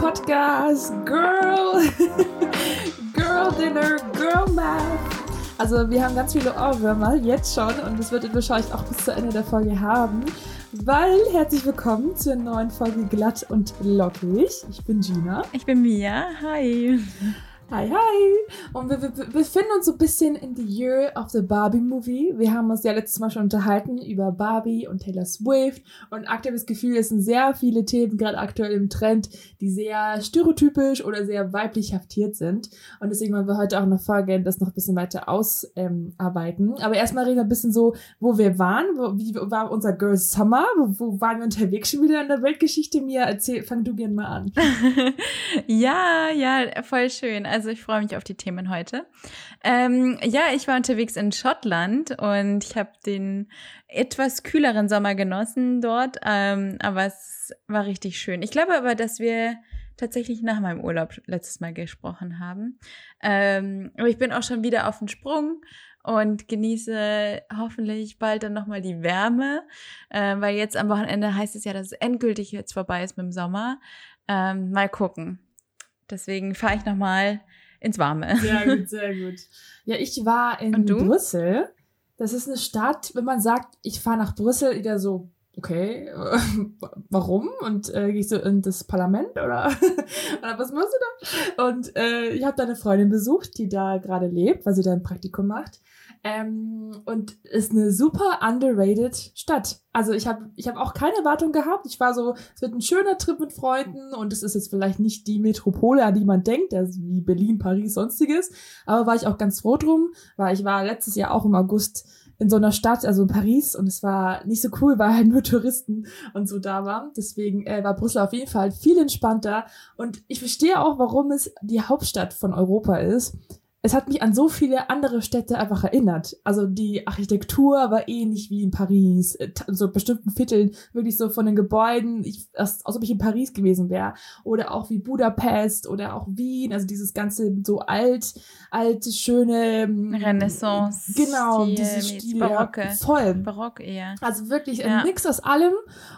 Podcast Girl, Girl Dinner, Girl Math. Also wir haben ganz viele Ohrwürmer jetzt schon und das wird ihr wahrscheinlich auch bis zu Ende der Folge haben. Weil herzlich willkommen zur neuen Folge Glatt und Lockig. Ich bin Gina. Ich bin Mia. Hi. Hi, hi! Und wir, wir, wir befinden uns so ein bisschen in the year of the Barbie Movie. Wir haben uns ja letztes Mal schon unterhalten über Barbie und Taylor Swift. Und aktuell das Gefühl, es sind sehr viele Themen gerade aktuell im Trend, die sehr stereotypisch oder sehr weiblich haftiert sind. Und deswegen wollen wir heute auch noch vorgehen, das noch ein bisschen weiter ausarbeiten. Ähm, Aber erstmal reden wir ein bisschen so, wo wir waren. Wo, wie war unser Girls Summer? Wo, wo waren wir unterwegs schon wieder in der Weltgeschichte? Mia, erzähl, fang du gerne mal an. ja, ja, voll schön. Also also ich freue mich auf die Themen heute. Ähm, ja, ich war unterwegs in Schottland und ich habe den etwas kühleren Sommer genossen dort, ähm, aber es war richtig schön. Ich glaube aber, dass wir tatsächlich nach meinem Urlaub letztes Mal gesprochen haben. Ähm, aber ich bin auch schon wieder auf den Sprung und genieße hoffentlich bald dann nochmal die Wärme, äh, weil jetzt am Wochenende heißt es ja, dass es endgültig jetzt vorbei ist mit dem Sommer. Ähm, mal gucken. Deswegen fahre ich nochmal ins Warme. Sehr gut, sehr gut. Ja, ich war in Brüssel. Das ist eine Stadt, wenn man sagt, ich fahre nach Brüssel, wieder so, okay, warum? Und äh, gehe ich so in das Parlament oder, oder was machst du da? Und äh, ich habe da eine Freundin besucht, die da gerade lebt, weil sie da ein Praktikum macht. Ähm, und ist eine super underrated Stadt. Also ich habe ich hab auch keine Erwartung gehabt. Ich war so, es wird ein schöner Trip mit Freunden und es ist jetzt vielleicht nicht die Metropole, an die man denkt, also wie Berlin, Paris, sonstiges. Aber war ich auch ganz froh drum, weil ich war letztes Jahr auch im August in so einer Stadt, also in Paris, und es war nicht so cool, weil halt nur Touristen und so da waren. Deswegen äh, war Brüssel auf jeden Fall viel entspannter. Und ich verstehe auch, warum es die Hauptstadt von Europa ist es hat mich an so viele andere Städte einfach erinnert. Also die Architektur war ähnlich wie in Paris, äh, so bestimmten Vierteln, wirklich so von den Gebäuden, ich, als, als ob ich in Paris gewesen wäre. Oder auch wie Budapest oder auch Wien, also dieses ganze so alt, alte, schöne ähm, Renaissance. Genau, dieses Stil. Barocke. Ja, voll. Barock eher. Also wirklich ja. ein Mix aus allem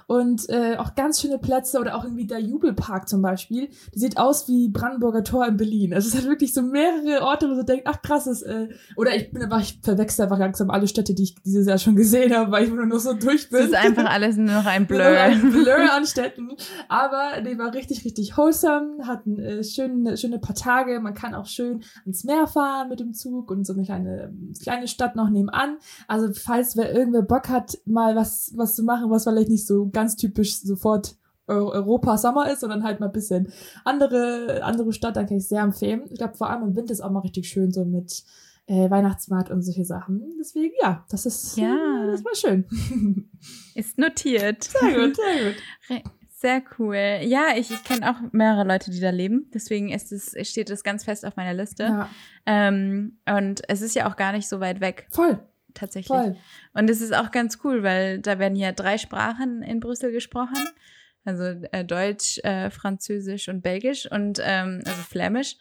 und äh, auch ganz schöne Plätze oder auch irgendwie der Jubelpark zum Beispiel. Die sieht aus wie Brandenburger Tor in Berlin. Also es hat wirklich so mehrere Orte, wo so denkt, ach krass, ist, äh, oder ich bin einfach, ich verwechsel einfach langsam alle Städte, die ich dieses Jahr schon gesehen habe, weil ich nur noch so durch bin. Es ist einfach alles nur noch ein Blur. ein Blur an Städten. Aber die war richtig, richtig wholesome, hatten äh, schöne, schöne paar Tage. Man kann auch schön ans Meer fahren mit dem Zug und so eine kleine, kleine Stadt noch nebenan. Also falls wer irgendwer Bock hat, mal was, was zu machen, was vielleicht nicht so ganz typisch sofort Europa Sommer ist, sondern halt mal ein bisschen andere, andere Stadt, dann kann ich sehr empfehlen. Ich glaube, vor allem im Winter ist auch mal richtig schön, so mit äh, Weihnachtsmarkt und solche Sachen. Deswegen, ja, das ist, ja. das war schön. Ist notiert. Sehr gut, sehr gut. Sehr cool. Ja, ich, ich kenne auch mehrere Leute, die da leben. Deswegen ist es, steht das ganz fest auf meiner Liste. Ja. Ähm, und es ist ja auch gar nicht so weit weg. Voll. Tatsächlich. Voll. Und es ist auch ganz cool, weil da werden ja drei Sprachen in Brüssel gesprochen. Also äh, Deutsch, äh, Französisch und Belgisch und ähm, also Flämisch.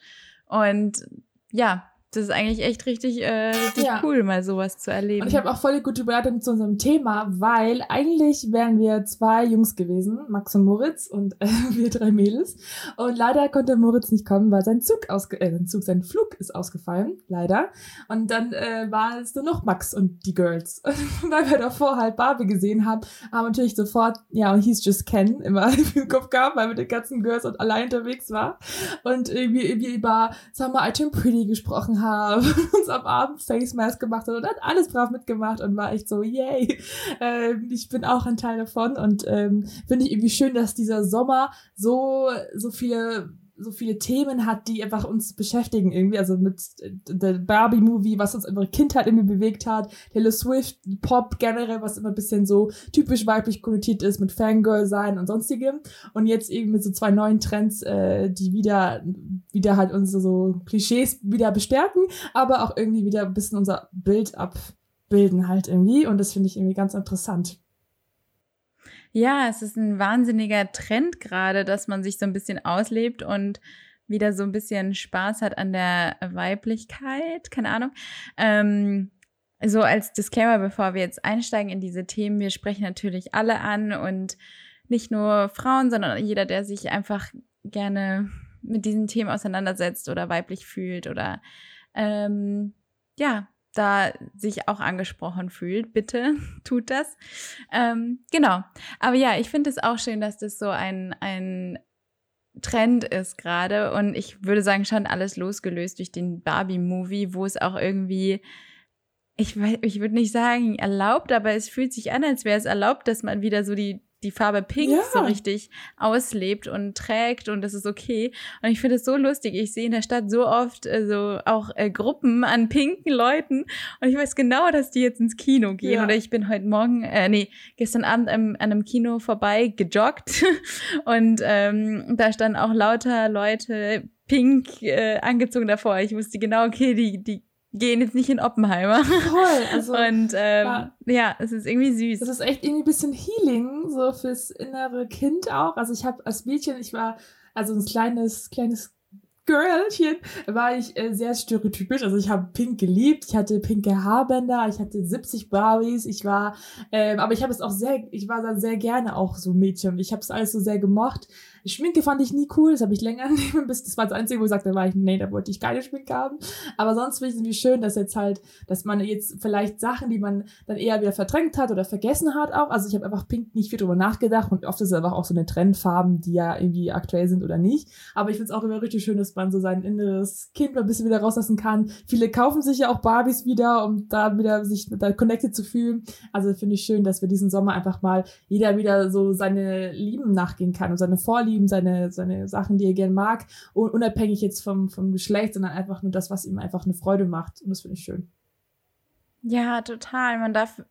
Und ja, das ist eigentlich echt richtig, äh, richtig ja. cool, mal sowas zu erleben. Und ich habe auch voll die gute Überleitung zu unserem Thema, weil eigentlich wären wir zwei Jungs gewesen, Max und Moritz und äh, wir drei Mädels. Und leider konnte Moritz nicht kommen, weil sein Zug ausge äh, sein Zug, sein Flug ist ausgefallen, leider. Und dann äh, war es nur noch Max und die Girls. Weil wir davor halt Barbie gesehen haben, haben natürlich sofort, ja, und hieß Just Ken immer im Kopf gehabt, weil wir mit den ganzen Girls und allein unterwegs war. Und irgendwie, irgendwie über, sagen wir, I Turn Pretty gesprochen haben haben, uns am Abend Face Mask gemacht hat und hat alles brav mitgemacht und war echt so, yay, ähm, ich bin auch ein Teil davon und ähm, finde ich irgendwie schön, dass dieser Sommer so, so viele so viele Themen hat, die einfach uns beschäftigen irgendwie. Also mit der Barbie-Movie, was uns immer Kindheit irgendwie bewegt hat, Taylor Swift, Pop generell, was immer ein bisschen so typisch weiblich konnotiert ist mit Fangirl sein und sonstigem. Und jetzt eben mit so zwei neuen Trends, äh, die wieder, wieder halt unsere so Klischees wieder bestärken, aber auch irgendwie wieder ein bisschen unser Bild abbilden halt irgendwie. Und das finde ich irgendwie ganz interessant. Ja, es ist ein wahnsinniger Trend gerade, dass man sich so ein bisschen auslebt und wieder so ein bisschen Spaß hat an der Weiblichkeit, keine Ahnung. Ähm, so als Disclaimer, bevor wir jetzt einsteigen in diese Themen, wir sprechen natürlich alle an und nicht nur Frauen, sondern jeder, der sich einfach gerne mit diesen Themen auseinandersetzt oder weiblich fühlt oder ähm, ja, da sich auch angesprochen fühlt, bitte tut das. Ähm, genau. Aber ja, ich finde es auch schön, dass das so ein, ein Trend ist gerade und ich würde sagen, schon alles losgelöst durch den Barbie-Movie, wo es auch irgendwie ich, ich würde nicht sagen erlaubt, aber es fühlt sich an, als wäre es erlaubt, dass man wieder so die die Farbe Pink ja. so richtig auslebt und trägt und das ist okay. Und ich finde es so lustig. Ich sehe in der Stadt so oft äh, so auch äh, Gruppen an pinken Leuten und ich weiß genau, dass die jetzt ins Kino gehen. Ja. Oder ich bin heute Morgen, äh, nee, gestern Abend an, an einem Kino vorbei gejoggt und ähm, da standen auch lauter Leute pink äh, angezogen davor. Ich wusste genau, okay, die, die gehen jetzt nicht in Oppenheimer. Toll. Also, und ähm, ja. ja, es ist irgendwie süß. Das ist echt irgendwie ein bisschen Healing, so fürs innere Kind auch. Also ich habe als Mädchen, ich war also ein kleines, kleines Girlchen war ich äh, sehr stereotypisch. Also ich habe Pink geliebt, ich hatte pinke Haarbänder, ich hatte 70 Barbies, ich war, ähm, aber ich habe es auch sehr, ich war da sehr gerne auch so Mädchen. Ich habe es alles so sehr gemocht. Schminke fand ich nie cool, das habe ich länger nehmen, bis das war das Einzige, wo ich sagte, da war ich, nee, da wollte ich keine Schminke haben. Aber sonst finde ich es irgendwie schön, dass jetzt halt, dass man jetzt vielleicht Sachen, die man dann eher wieder verdrängt hat oder vergessen hat auch. Also ich habe einfach Pink nicht viel drüber nachgedacht und oft ist es einfach auch so eine Trendfarben, die ja irgendwie aktuell sind oder nicht. Aber ich finde es auch immer richtig schön, dass man so sein inneres Kind mal ein bisschen wieder rauslassen kann. Viele kaufen sich ja auch Barbies wieder, um da wieder sich da connected zu fühlen. Also finde ich schön, dass wir diesen Sommer einfach mal jeder wieder so seine Lieben nachgehen kann und seine Vorlieben Vorlieben, seine, seine Sachen, die er gern mag, unabhängig jetzt vom, vom Geschlecht, sondern einfach nur das, was ihm einfach eine Freude macht. Und das finde ich schön. Ja, total. Man darf,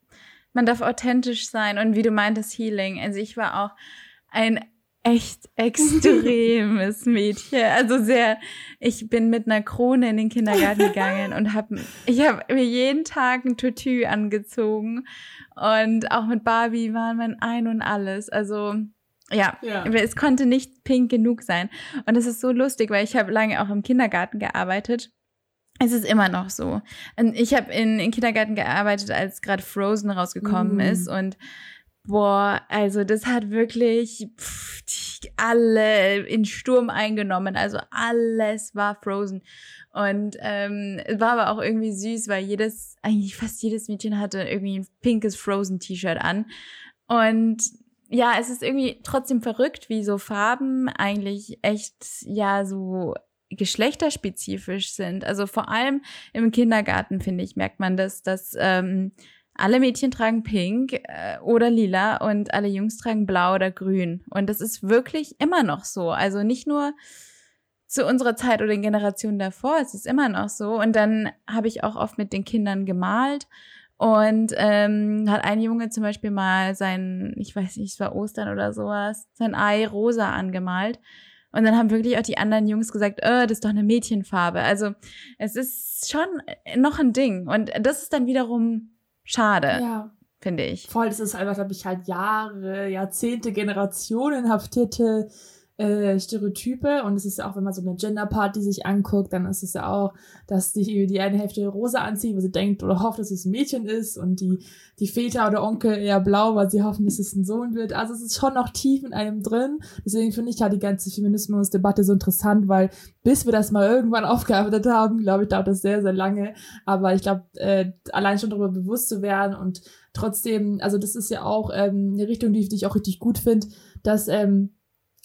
man darf authentisch sein und wie du meintest, Healing. Also ich war auch ein echt extremes Mädchen. Also sehr, ich bin mit einer Krone in den Kindergarten gegangen und habe, ich habe mir jeden Tag ein Tütü angezogen und auch mit Barbie waren mein Ein und alles. Also ja, ja, es konnte nicht pink genug sein. Und es ist so lustig, weil ich habe lange auch im Kindergarten gearbeitet. Es ist immer noch so. Und ich habe in, in Kindergarten gearbeitet, als gerade Frozen rausgekommen mm. ist. Und boah, also das hat wirklich pff, alle in Sturm eingenommen. Also alles war Frozen. Und ähm, es war aber auch irgendwie süß, weil jedes, eigentlich fast jedes Mädchen hatte irgendwie ein pinkes Frozen-T-Shirt an. Und ja, es ist irgendwie trotzdem verrückt, wie so Farben eigentlich echt ja so geschlechterspezifisch sind. Also vor allem im Kindergarten, finde ich, merkt man das, dass ähm, alle Mädchen tragen pink äh, oder lila und alle Jungs tragen blau oder grün. Und das ist wirklich immer noch so. Also nicht nur zu unserer Zeit oder den Generationen davor, es ist immer noch so. Und dann habe ich auch oft mit den Kindern gemalt und ähm, hat ein Junge zum Beispiel mal sein, ich weiß nicht, es war Ostern oder sowas, sein Ei rosa angemalt. Und dann haben wirklich auch die anderen Jungs gesagt, äh, das ist doch eine Mädchenfarbe. Also es ist schon noch ein Ding. Und das ist dann wiederum schade. Ja. Finde ich. Voll, das ist einfach, glaube ich, halt Jahre, Jahrzehnte, Generationen haftierte äh, Stereotype und es ist ja auch, wenn man so eine Gender-Party sich anguckt, dann ist es ja auch, dass die, die eine Hälfte rosa anzieht, weil sie denkt oder hofft, dass es ein Mädchen ist und die, die Väter oder Onkel eher blau, weil sie hoffen, dass es ein Sohn wird. Also es ist schon noch tief in einem drin. Deswegen finde ich ja die ganze Feminismus-Debatte so interessant, weil bis wir das mal irgendwann aufgearbeitet haben, glaube ich, dauert das sehr, sehr lange. Aber ich glaube, äh, allein schon darüber bewusst zu werden und trotzdem, also das ist ja auch ähm, eine Richtung, die, die ich auch richtig gut finde, dass ähm,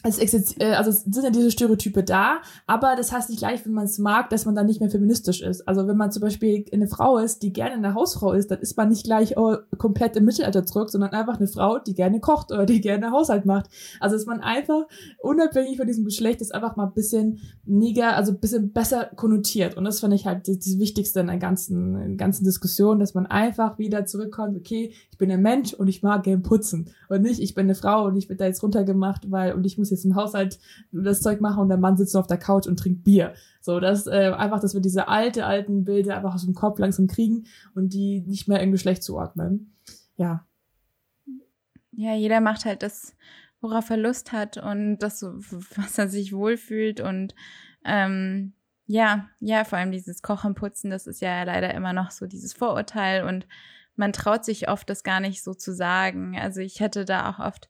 es äh, also sind ja diese Stereotype da, aber das heißt nicht gleich, wenn man es mag, dass man dann nicht mehr feministisch ist. Also wenn man zum Beispiel eine Frau ist, die gerne eine Hausfrau ist, dann ist man nicht gleich oh, komplett im Mittelalter zurück, sondern einfach eine Frau, die gerne kocht oder die gerne Haushalt macht. Also dass man einfach unabhängig von diesem Geschlecht ist einfach mal ein bisschen neger, also ein bisschen besser konnotiert. Und das finde ich halt das, das Wichtigste in der ganzen, in der ganzen Diskussion, dass man einfach wieder zurückkommt, okay, ich bin ein Mensch und ich mag gern putzen. Und nicht, ich bin eine Frau und ich bin da jetzt runtergemacht, weil, und ich muss jetzt im Haushalt das Zeug machen und der Mann sitzt nur auf der Couch und trinkt Bier. So, das, äh, einfach, dass wir diese alte, alten Bilder einfach aus dem Kopf langsam kriegen und die nicht mehr im Geschlecht zuordnen. Ja. Ja, jeder macht halt das, worauf er Lust hat und das, was er sich wohlfühlt und, ähm, ja, ja, vor allem dieses Kochen, Putzen, das ist ja leider immer noch so dieses Vorurteil und man traut sich oft, das gar nicht so zu sagen. Also ich hatte da auch oft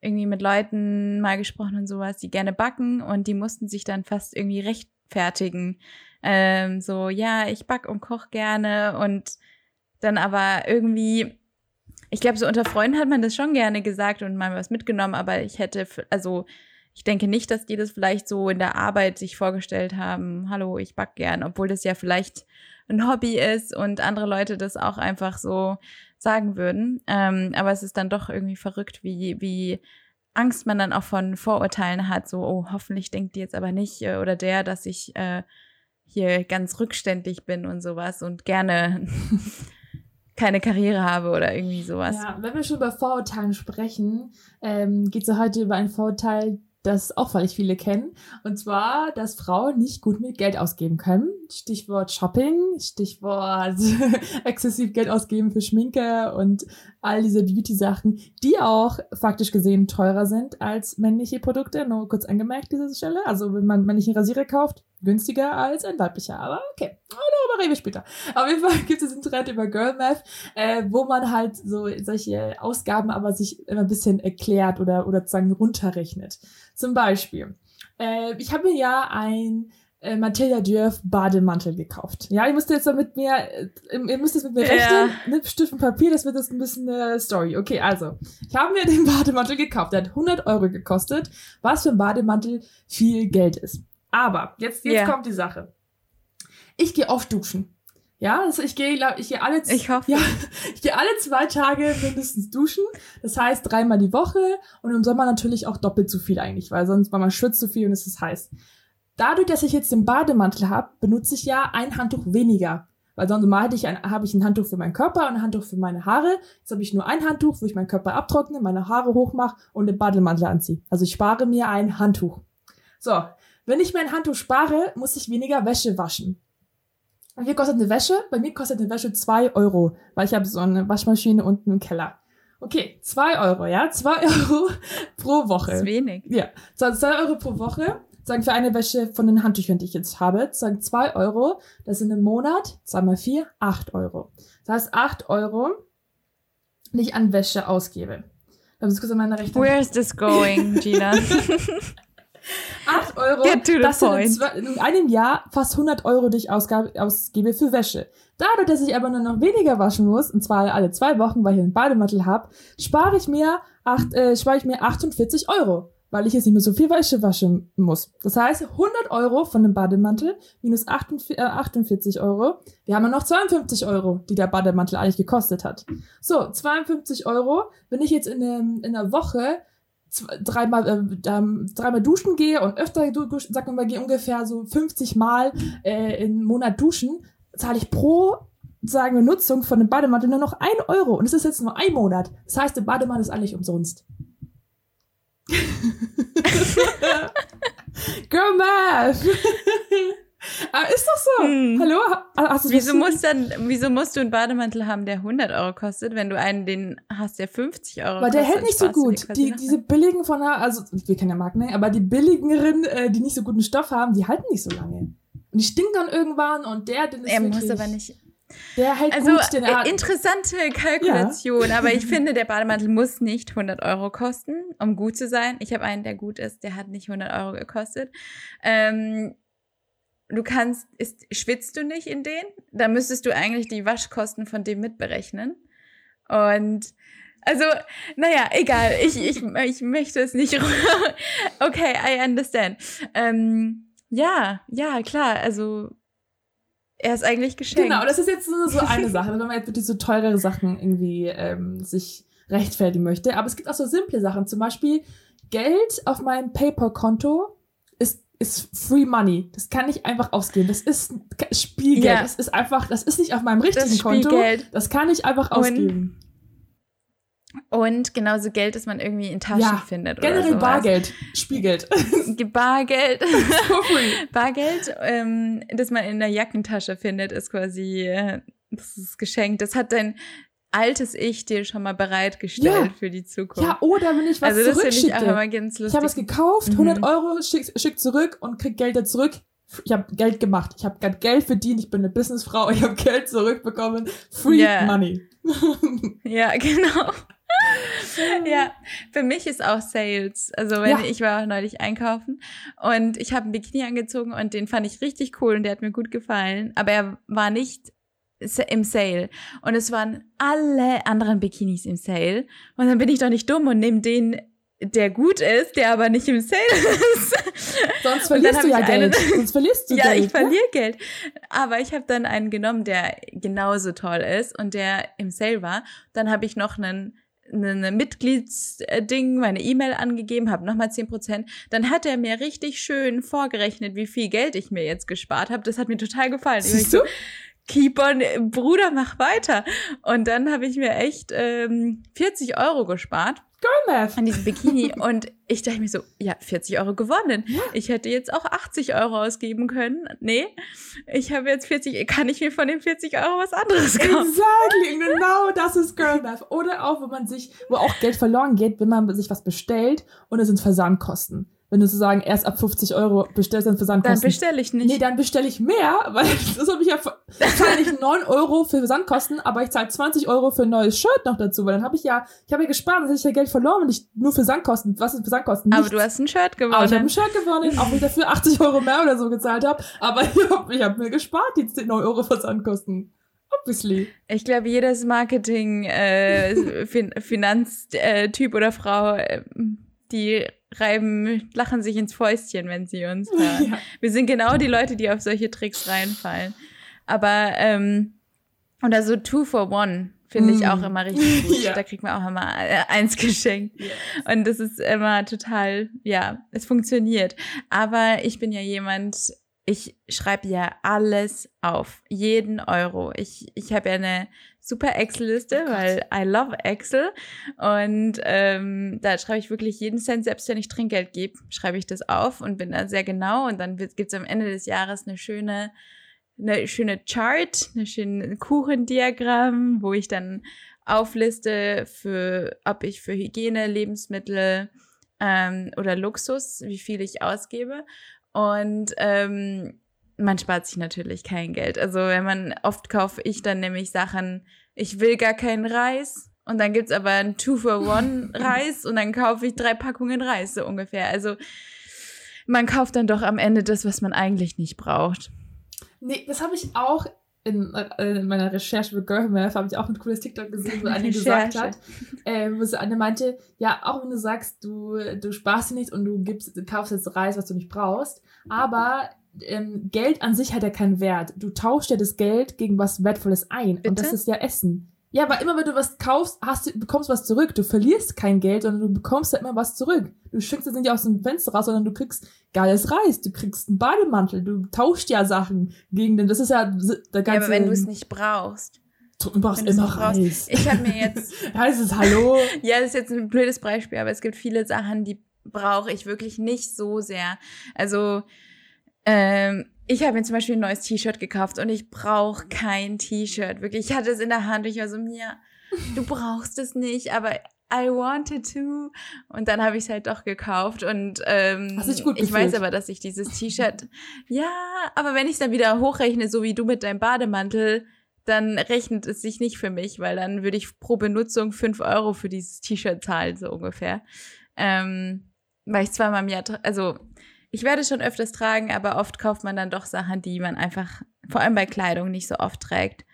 irgendwie mit Leuten mal gesprochen und sowas, die gerne backen und die mussten sich dann fast irgendwie rechtfertigen. Ähm, so, ja, ich back und koch gerne und dann aber irgendwie, ich glaube, so unter Freunden hat man das schon gerne gesagt und mal was mitgenommen, aber ich hätte, also ich denke nicht, dass die das vielleicht so in der Arbeit sich vorgestellt haben, hallo, ich back gern, obwohl das ja vielleicht ein Hobby ist und andere Leute das auch einfach so sagen würden. Ähm, aber es ist dann doch irgendwie verrückt, wie, wie Angst man dann auch von Vorurteilen hat, so, oh, hoffentlich denkt die jetzt aber nicht äh, oder der, dass ich äh, hier ganz rückständig bin und sowas und gerne keine Karriere habe oder irgendwie sowas. Ja, wenn wir schon über Vorurteilen sprechen, ähm, geht es heute über ein Vorurteil, das auch weil ich viele kennen. Und zwar, dass Frauen nicht gut mit Geld ausgeben können. Stichwort Shopping, Stichwort exzessiv Geld ausgeben für Schminke und all diese Beauty-Sachen, die auch faktisch gesehen teurer sind als männliche Produkte. Nur kurz angemerkt, diese Stelle. Also wenn man männlichen Rasierer kauft, günstiger als ein weiblicher. Aber okay, darüber reden wir später. Auf jeden Fall gibt es einen Trend über Girl Math, äh, wo man halt so solche Ausgaben aber sich immer ein bisschen erklärt oder, oder sozusagen runterrechnet. Zum Beispiel, äh, ich habe mir ja ein äh, Matilda Dürf Bademantel gekauft. Ja, ihr müsst jetzt mit mir, äh, ihr müsst jetzt mit mir ja. rechnen. Nimm Stift und Papier, das wird jetzt ein bisschen eine Story. Okay, also, ich habe mir den Bademantel gekauft. Der hat 100 Euro gekostet, was für ein Bademantel viel Geld ist. Aber, jetzt, jetzt yeah. kommt die Sache. Ich gehe oft duschen. Ja, also ich gehe, ich gehe alle, ich hoffe. Ja, ich gehe alle zwei Tage mindestens duschen. Das heißt dreimal die Woche und im Sommer natürlich auch doppelt so viel eigentlich, weil sonst, weil man schwitzt so viel und es ist heiß. Dadurch, dass ich jetzt den Bademantel habe, benutze ich ja ein Handtuch weniger. Weil sonst mal hätte ich ein, habe ich ein Handtuch für meinen Körper und ein Handtuch für meine Haare. Jetzt habe ich nur ein Handtuch, wo ich meinen Körper abtrockne, meine Haare hochmache und den Bademantel anziehe. Also ich spare mir ein Handtuch. So, wenn ich mein Handtuch spare, muss ich weniger Wäsche waschen. Und hier kostet eine Wäsche, bei mir kostet eine Wäsche zwei Euro, weil ich habe so eine Waschmaschine unten im Keller. Okay, zwei Euro, ja? zwei Euro pro Woche. Das ist wenig. Ja, so zwei Euro pro Woche. Sagen für eine Wäsche von den Handtüchern, die ich jetzt habe, sagen zwei Euro. Das sind im Monat, zwei mal vier, acht Euro. Das heißt acht Euro, die ich an Wäsche ausgebe. Da muss ich kurz an meine Rechnung. Where is this going, Gina? 8 Euro, das sind in, zwei, in, einem Jahr fast 100 Euro, die ich ausgabe, ausgebe für Wäsche. Dadurch, dass ich aber nur noch weniger waschen muss, und zwar alle zwei Wochen, weil ich einen Bademantel habe, spare ich mir acht, äh, spare ich mir 48 Euro, weil ich jetzt nicht mehr so viel Wäsche waschen muss. Das heißt, 100 Euro von dem Bademantel minus 48, äh, 48 Euro. Wir haben ja noch 52 Euro, die der Bademantel eigentlich gekostet hat. So, 52 Euro. Wenn ich jetzt in, einem, in einer Woche dreimal, äh, ähm, dreimal duschen gehe und öfter, duschen, sagen wir mal, gehe ungefähr so 50 Mal äh, im Monat duschen, zahle ich pro sagen wir, Nutzung von dem Bademantel nur noch ein Euro. Und es ist jetzt nur ein Monat. Das heißt, der Bademantel ist eigentlich umsonst. Girl Math! Ah, ist doch so. Hm. Hallo? Hast du wieso, musst dann, wieso musst du einen Bademantel haben, der 100 Euro kostet, wenn du einen, den hast, der 50 Euro Weil kostet? der hält nicht so gut. Die, diese billigen von der, also wir kennen ja Marken, ne? aber die billigeren, äh, die nicht so guten Stoff haben, die halten nicht so lange. Und die stinken dann irgendwann und der, den ist Er muss aber nicht. Der hält also, gut, den äh, interessante Kalkulation, ja. aber ich finde, der Bademantel muss nicht 100 Euro kosten, um gut zu sein. Ich habe einen, der gut ist, der hat nicht 100 Euro gekostet. Ähm, du kannst, ist, schwitzt du nicht in den? Da müsstest du eigentlich die Waschkosten von dem mitberechnen. Und also, naja, egal. Ich, ich, ich möchte es nicht. okay, I understand. Ähm, ja, ja, klar. Also, er ist eigentlich geschenkt. Genau, das ist jetzt nur so eine Sache, wenn man jetzt wirklich so teurere Sachen irgendwie ähm, sich rechtfertigen möchte. Aber es gibt auch so simple Sachen. Zum Beispiel Geld auf meinem PayPal-Konto ist Free Money. Das kann ich einfach ausgeben. Das ist Spielgeld. Ja. Das ist einfach, das ist nicht auf meinem richtigen das Konto. Das kann ich einfach ausgeben. Und genauso Geld, das man irgendwie in Taschen ja, findet. Generell Bargeld, Spielgeld. Bargeld. Bargeld, ähm, das man in der Jackentasche findet, ist quasi äh, das ist geschenkt. Das hat dein altes Ich dir schon mal bereitgestellt ja. für die Zukunft. Ja, oder wenn ich was also das ich auch immer ganz lustig. Ich habe was gekauft, 100 mhm. Euro, schick, schick zurück und krieg Geld da zurück. Ich habe Geld gemacht. Ich habe gerade Geld verdient. Ich bin eine Businessfrau. Ich habe Geld zurückbekommen. Free yeah. Money. ja, genau. ja, für mich ist auch Sales. Also wenn ja. ich war neulich einkaufen und ich habe einen Bikini angezogen und den fand ich richtig cool und der hat mir gut gefallen, aber er war nicht im Sale und es waren alle anderen Bikinis im Sale und dann bin ich doch nicht dumm und nehme den der gut ist, der aber nicht im Sale ist. Sonst verlierst du ja Geld. Sonst verlierst du ja, Geld. Ja, ich verliere Geld. Aber ich habe dann einen genommen, der genauso toll ist und der im Sale war. Dann habe ich noch einen eine Mitgliedsding, meine E-Mail angegeben, habe nochmal 10%. Dann hat er mir richtig schön vorgerechnet, wie viel Geld ich mir jetzt gespart habe. Das hat mir total gefallen. Siehst du? Keep on, Bruder, mach weiter. Und dann habe ich mir echt ähm, 40 Euro gespart. Girl An diesem Bikini. und ich dachte mir so, ja, 40 Euro gewonnen. Ja. Ich hätte jetzt auch 80 Euro ausgeben können. Nee, ich habe jetzt 40, kann ich mir von den 40 Euro was anderes kaufen? Exactly, genau das ist Girl Math. Oder auch, wenn man sich, wo auch Geld verloren geht, wenn man sich was bestellt und es sind Versandkosten wenn du sozusagen erst ab 50 Euro bestellst, dann Versandkosten. Dann bestelle ich nicht. Nee, dann bestelle ich mehr, weil das habe ich ja, ich zahle nicht 9 Euro für Versandkosten, aber ich zahle 20 Euro für ein neues Shirt noch dazu, weil dann habe ich ja, ich habe ja gespart, dann hätte ich ja Geld verloren, wenn ich nur für Versandkosten, was ist Versandkosten? Nichts. Aber du hast ein Shirt gewonnen. Aber ich habe ein Shirt gewonnen, auch wenn ich dafür 80 Euro mehr oder so gezahlt habe, aber ich habe ich hab mir gespart, die 10 Euro Versandkosten. Obviously. Ich glaube, jedes Marketing, äh, fin Finanztyp äh, oder Frau, äh, die reiben, lachen sich ins Fäustchen, wenn sie uns hören. Ja. Wir sind genau die Leute, die auf solche Tricks reinfallen. Aber, ähm, oder so Two for One finde ich auch mm. immer richtig gut. ja. Da kriegt man auch immer äh, eins geschenkt. Yes. Und das ist immer total, ja, es funktioniert. Aber ich bin ja jemand, ich schreibe ja alles auf, jeden Euro. Ich, ich habe ja eine super Excel-Liste, oh weil I love Excel. Und ähm, da schreibe ich wirklich jeden Cent, selbst wenn ich Trinkgeld gebe, schreibe ich das auf und bin da sehr genau. Und dann gibt es am Ende des Jahres eine schöne, eine schöne Chart, eine schöne Kuchendiagramm, wo ich dann aufliste, für, ob ich für Hygiene, Lebensmittel ähm, oder Luxus, wie viel ich ausgebe. Und ähm, man spart sich natürlich kein Geld. Also wenn man oft kaufe ich dann nämlich Sachen, ich will gar keinen Reis und dann gibt's aber ein Two-for-One-Reis und dann kaufe ich drei Packungen Reis, so ungefähr. Also man kauft dann doch am Ende das, was man eigentlich nicht braucht. Nee, das habe ich auch in, äh, in, meiner Recherche für Girl Math habe ich auch ein cooles TikTok gesehen, wo eine gesagt hat, äh, wo sie eine meinte, ja, auch wenn du sagst, du, du sparst dir nichts und du gibst, du kaufst jetzt Reis, was du nicht brauchst, aber ähm, Geld an sich hat ja keinen Wert. Du tauschst ja das Geld gegen was Wertvolles ein. Bitte? Und das ist ja Essen. Ja, aber immer wenn du was kaufst, hast du, bekommst was zurück. Du verlierst kein Geld, sondern du bekommst ja immer was zurück. Du schickst es nicht aus dem Fenster raus, sondern du kriegst geiles Reis, du kriegst einen Bademantel, du tauschst ja Sachen gegen den. Das ist ja der ganze. Ja, aber wenn du es nicht brauchst. Du brauchst immer Reis. Ich habe mir jetzt. Reis ist Hallo. ja, das ist jetzt ein blödes Beispiel, aber es gibt viele Sachen, die brauche ich wirklich nicht so sehr. Also ähm, ich habe mir zum Beispiel ein neues T-Shirt gekauft und ich brauche kein T-Shirt. Wirklich, ich hatte es in der Hand. Ich war so, mir, du brauchst es nicht, aber I wanted to. Und dann habe ich es halt doch gekauft. Und ähm, ich weiß aber, dass ich dieses T-Shirt. ja, aber wenn ich es dann wieder hochrechne, so wie du mit deinem Bademantel, dann rechnet es sich nicht für mich, weil dann würde ich pro Benutzung fünf Euro für dieses T-Shirt zahlen, so ungefähr. Ähm, weil ich zweimal im Jahr, also ich werde schon öfters tragen, aber oft kauft man dann doch Sachen, die man einfach, vor allem bei Kleidung, nicht so oft trägt.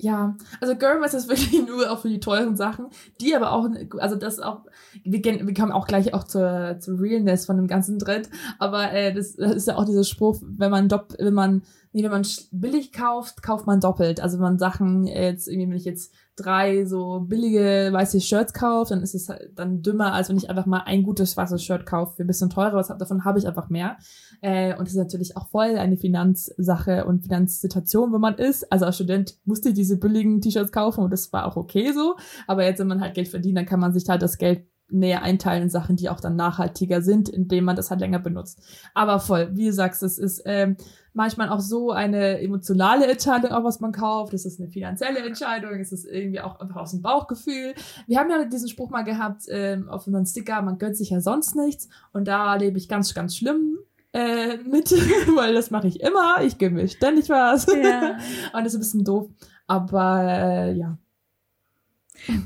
Ja, also Girlmess ist wirklich nur auch für die teuren Sachen, die aber auch, also das auch, wir, gehen, wir kommen auch gleich auch zur, zur Realness von dem ganzen Dread, aber äh, das, das ist ja auch dieser Spruch, wenn man dopp, wenn man, nee, wenn man billig kauft, kauft man doppelt. Also wenn man Sachen jetzt, irgendwie, wenn ich jetzt drei so billige weiße Shirts kaufe, dann ist es halt dann dümmer, als wenn ich einfach mal ein gutes weißes Shirt kaufe für ein bisschen teurer. Was davon habe ich einfach mehr. Äh, und das ist natürlich auch voll eine Finanzsache und Finanzsituation, wo man ist. Also als Student musste ich diese billigen T-Shirts kaufen und das war auch okay so. Aber jetzt, wenn man halt Geld verdient, dann kann man sich halt das Geld näher einteilen in Sachen, die auch dann nachhaltiger sind, indem man das halt länger benutzt. Aber voll, wie du sagst, es ist ähm, manchmal auch so eine emotionale Entscheidung, auch was man kauft. Es ist eine finanzielle Entscheidung, es ist irgendwie auch einfach aus dem Bauchgefühl. Wir haben ja diesen Spruch mal gehabt ähm, auf unseren Sticker, man gönnt sich ja sonst nichts. Und da lebe ich ganz, ganz schlimm äh, mit, weil das mache ich immer. Ich gebe mir ständig was. Ja. Und das ist ein bisschen doof. Aber äh, ja,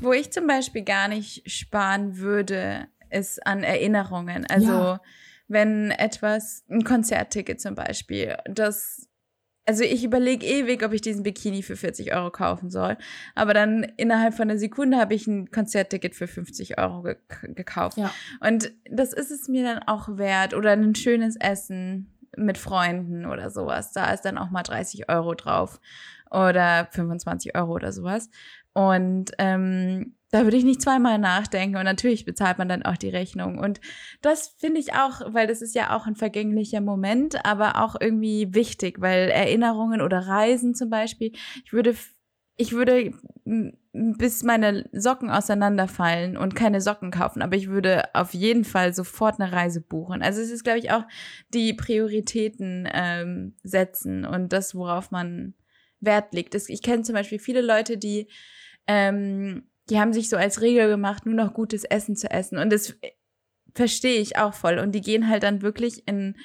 Wo ich zum Beispiel gar nicht sparen würde, ist an Erinnerungen. Also ja. wenn etwas, ein Konzertticket zum Beispiel, das also ich überlege ewig, ob ich diesen Bikini für 40 Euro kaufen soll. Aber dann innerhalb von einer Sekunde habe ich ein Konzertticket für 50 Euro ge gekauft. Ja. Und das ist es mir dann auch wert. Oder ein schönes Essen mit Freunden oder sowas. Da ist dann auch mal 30 Euro drauf. Oder 25 Euro oder sowas. Und ähm, da würde ich nicht zweimal nachdenken und natürlich bezahlt man dann auch die Rechnung. Und das finde ich auch, weil das ist ja auch ein vergänglicher Moment, aber auch irgendwie wichtig, weil Erinnerungen oder Reisen zum Beispiel, ich würde, ich würde bis meine Socken auseinanderfallen und keine Socken kaufen, aber ich würde auf jeden Fall sofort eine Reise buchen. Also es ist, glaube ich, auch die Prioritäten ähm, setzen und das, worauf man Wert legt. Ich kenne zum Beispiel viele Leute, die ähm, die haben sich so als Regel gemacht, nur noch gutes Essen zu essen. Und das verstehe ich auch voll. Und die gehen halt dann wirklich in,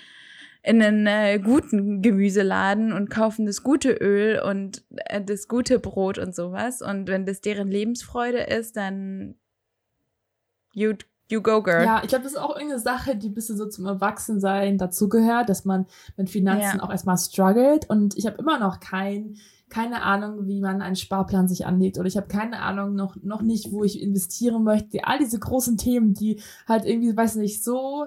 in einen äh, guten Gemüseladen und kaufen das gute Öl und äh, das gute Brot und sowas. Und wenn das deren Lebensfreude ist, dann you, you go, girl. Ja, ich glaube, das ist auch irgendeine Sache, die ein bisschen so zum Erwachsensein dazugehört, dass man mit Finanzen ja. auch erstmal struggelt. Und ich habe immer noch kein keine Ahnung, wie man einen Sparplan sich anlegt oder ich habe keine Ahnung noch, noch nicht, wo ich investieren möchte. All diese großen Themen, die halt irgendwie, weiß nicht, so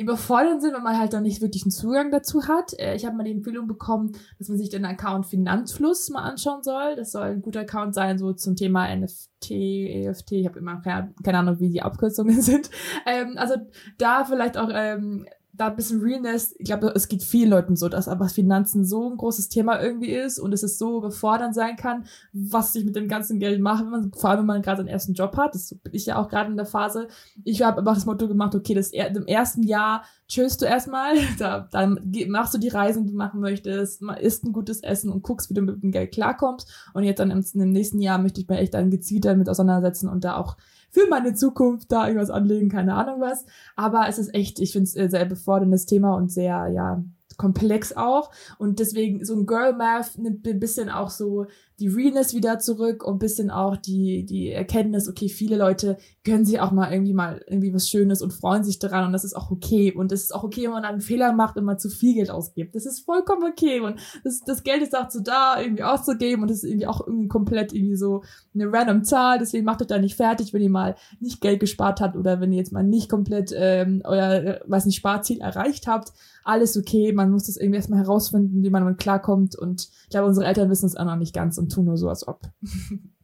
überfordert sind, wenn man halt dann nicht wirklich einen Zugang dazu hat. Äh, ich habe mal die Empfehlung bekommen, dass man sich den Account Finanzfluss mal anschauen soll. Das soll ein guter Account sein, so zum Thema NFT, EFT. Ich habe immer keine, Ahnung, wie die Abkürzungen sind. Ähm, also da vielleicht auch ähm, da ein bisschen Realness, ich glaube, es geht vielen Leuten so, dass aber Finanzen so ein großes Thema irgendwie ist und es ist so überfordernd sein kann, was ich mit dem ganzen Geld mache, wenn man, vor allem wenn man gerade seinen ersten Job hat. Das bin ich ja auch gerade in der Phase. Ich habe einfach das Motto gemacht, okay, das im ersten Jahr chillst du erstmal, da, dann machst du die Reisen, die du machen möchtest, isst ein gutes Essen und guckst, wie du mit dem Geld klarkommst. Und jetzt dann im, im nächsten Jahr möchte ich mich echt dann gezielt damit auseinandersetzen und da auch für meine Zukunft da irgendwas anlegen, keine Ahnung was. Aber es ist echt, ich finde es äh, sehr beforderndes Thema und sehr, ja, komplex auch. Und deswegen so ein Girl Math nimmt ein bisschen auch so die Realness wieder zurück und bisschen auch die, die Erkenntnis, okay, viele Leute gönnen sich auch mal irgendwie mal irgendwie was Schönes und freuen sich daran und das ist auch okay. Und es ist auch okay, wenn man einen Fehler macht und man zu viel Geld ausgibt. Das ist vollkommen okay. Und das, das Geld ist auch so da, irgendwie auszugeben und das ist irgendwie auch irgendwie komplett irgendwie so eine random Zahl. Deswegen macht euch da nicht fertig, wenn ihr mal nicht Geld gespart habt oder wenn ihr jetzt mal nicht komplett ähm, euer, äh, weiß nicht, Sparziel erreicht habt. Alles okay. Man muss das irgendwie erstmal herausfinden, wie man damit klarkommt. Und ich glaube, unsere Eltern wissen es auch noch nicht ganz und tun nur so, als ob.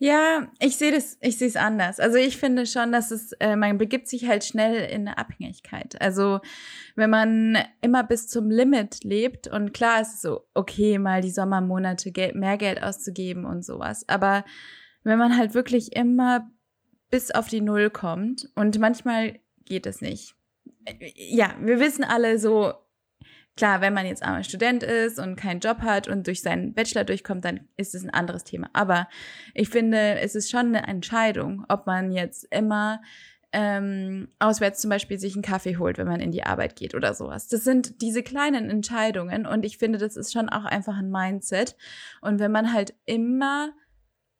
Ja, ich sehe das, ich sehe es anders. Also ich finde schon, dass es, äh, man begibt sich halt schnell in eine Abhängigkeit. Also wenn man immer bis zum Limit lebt und klar ist es so, okay, mal die Sommermonate Geld, mehr Geld auszugeben und sowas. Aber wenn man halt wirklich immer bis auf die Null kommt und manchmal geht es nicht. Äh, ja, wir wissen alle so, Klar, wenn man jetzt armer Student ist und keinen Job hat und durch seinen Bachelor durchkommt, dann ist es ein anderes Thema. Aber ich finde, es ist schon eine Entscheidung, ob man jetzt immer ähm, auswärts zum Beispiel sich einen Kaffee holt, wenn man in die Arbeit geht oder sowas. Das sind diese kleinen Entscheidungen und ich finde, das ist schon auch einfach ein Mindset. Und wenn man halt immer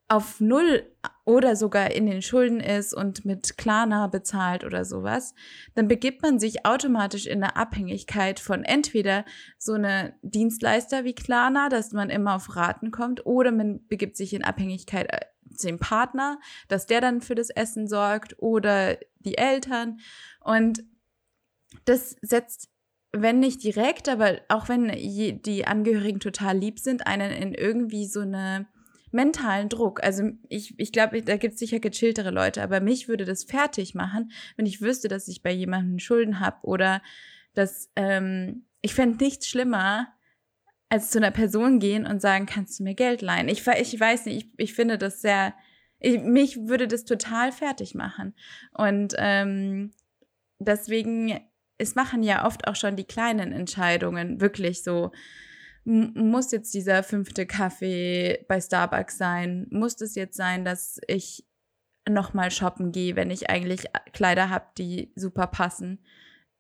auf Null oder sogar in den Schulden ist und mit Klarna bezahlt oder sowas, dann begibt man sich automatisch in eine Abhängigkeit von entweder so eine Dienstleister wie Klarna, dass man immer auf Raten kommt, oder man begibt sich in Abhängigkeit äh, zu dem Partner, dass der dann für das Essen sorgt oder die Eltern. Und das setzt wenn nicht direkt, aber auch wenn die Angehörigen total lieb sind, einen in irgendwie so eine mentalen Druck. Also ich, ich glaube, da gibt es sicher gechilltere Leute, aber mich würde das fertig machen, wenn ich wüsste, dass ich bei jemandem Schulden habe oder dass ähm, ich fände nichts schlimmer, als zu einer Person gehen und sagen, kannst du mir Geld leihen? Ich, ich weiß nicht, ich, ich finde das sehr, ich, mich würde das total fertig machen. Und ähm, deswegen, es machen ja oft auch schon die kleinen Entscheidungen wirklich so, muss jetzt dieser fünfte Kaffee bei Starbucks sein? Muss es jetzt sein, dass ich nochmal shoppen gehe, wenn ich eigentlich Kleider habe, die super passen?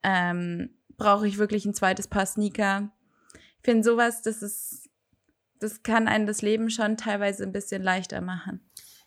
Ähm, Brauche ich wirklich ein zweites Paar Sneaker? Ich finde sowas, das ist, das kann einen das Leben schon teilweise ein bisschen leichter machen.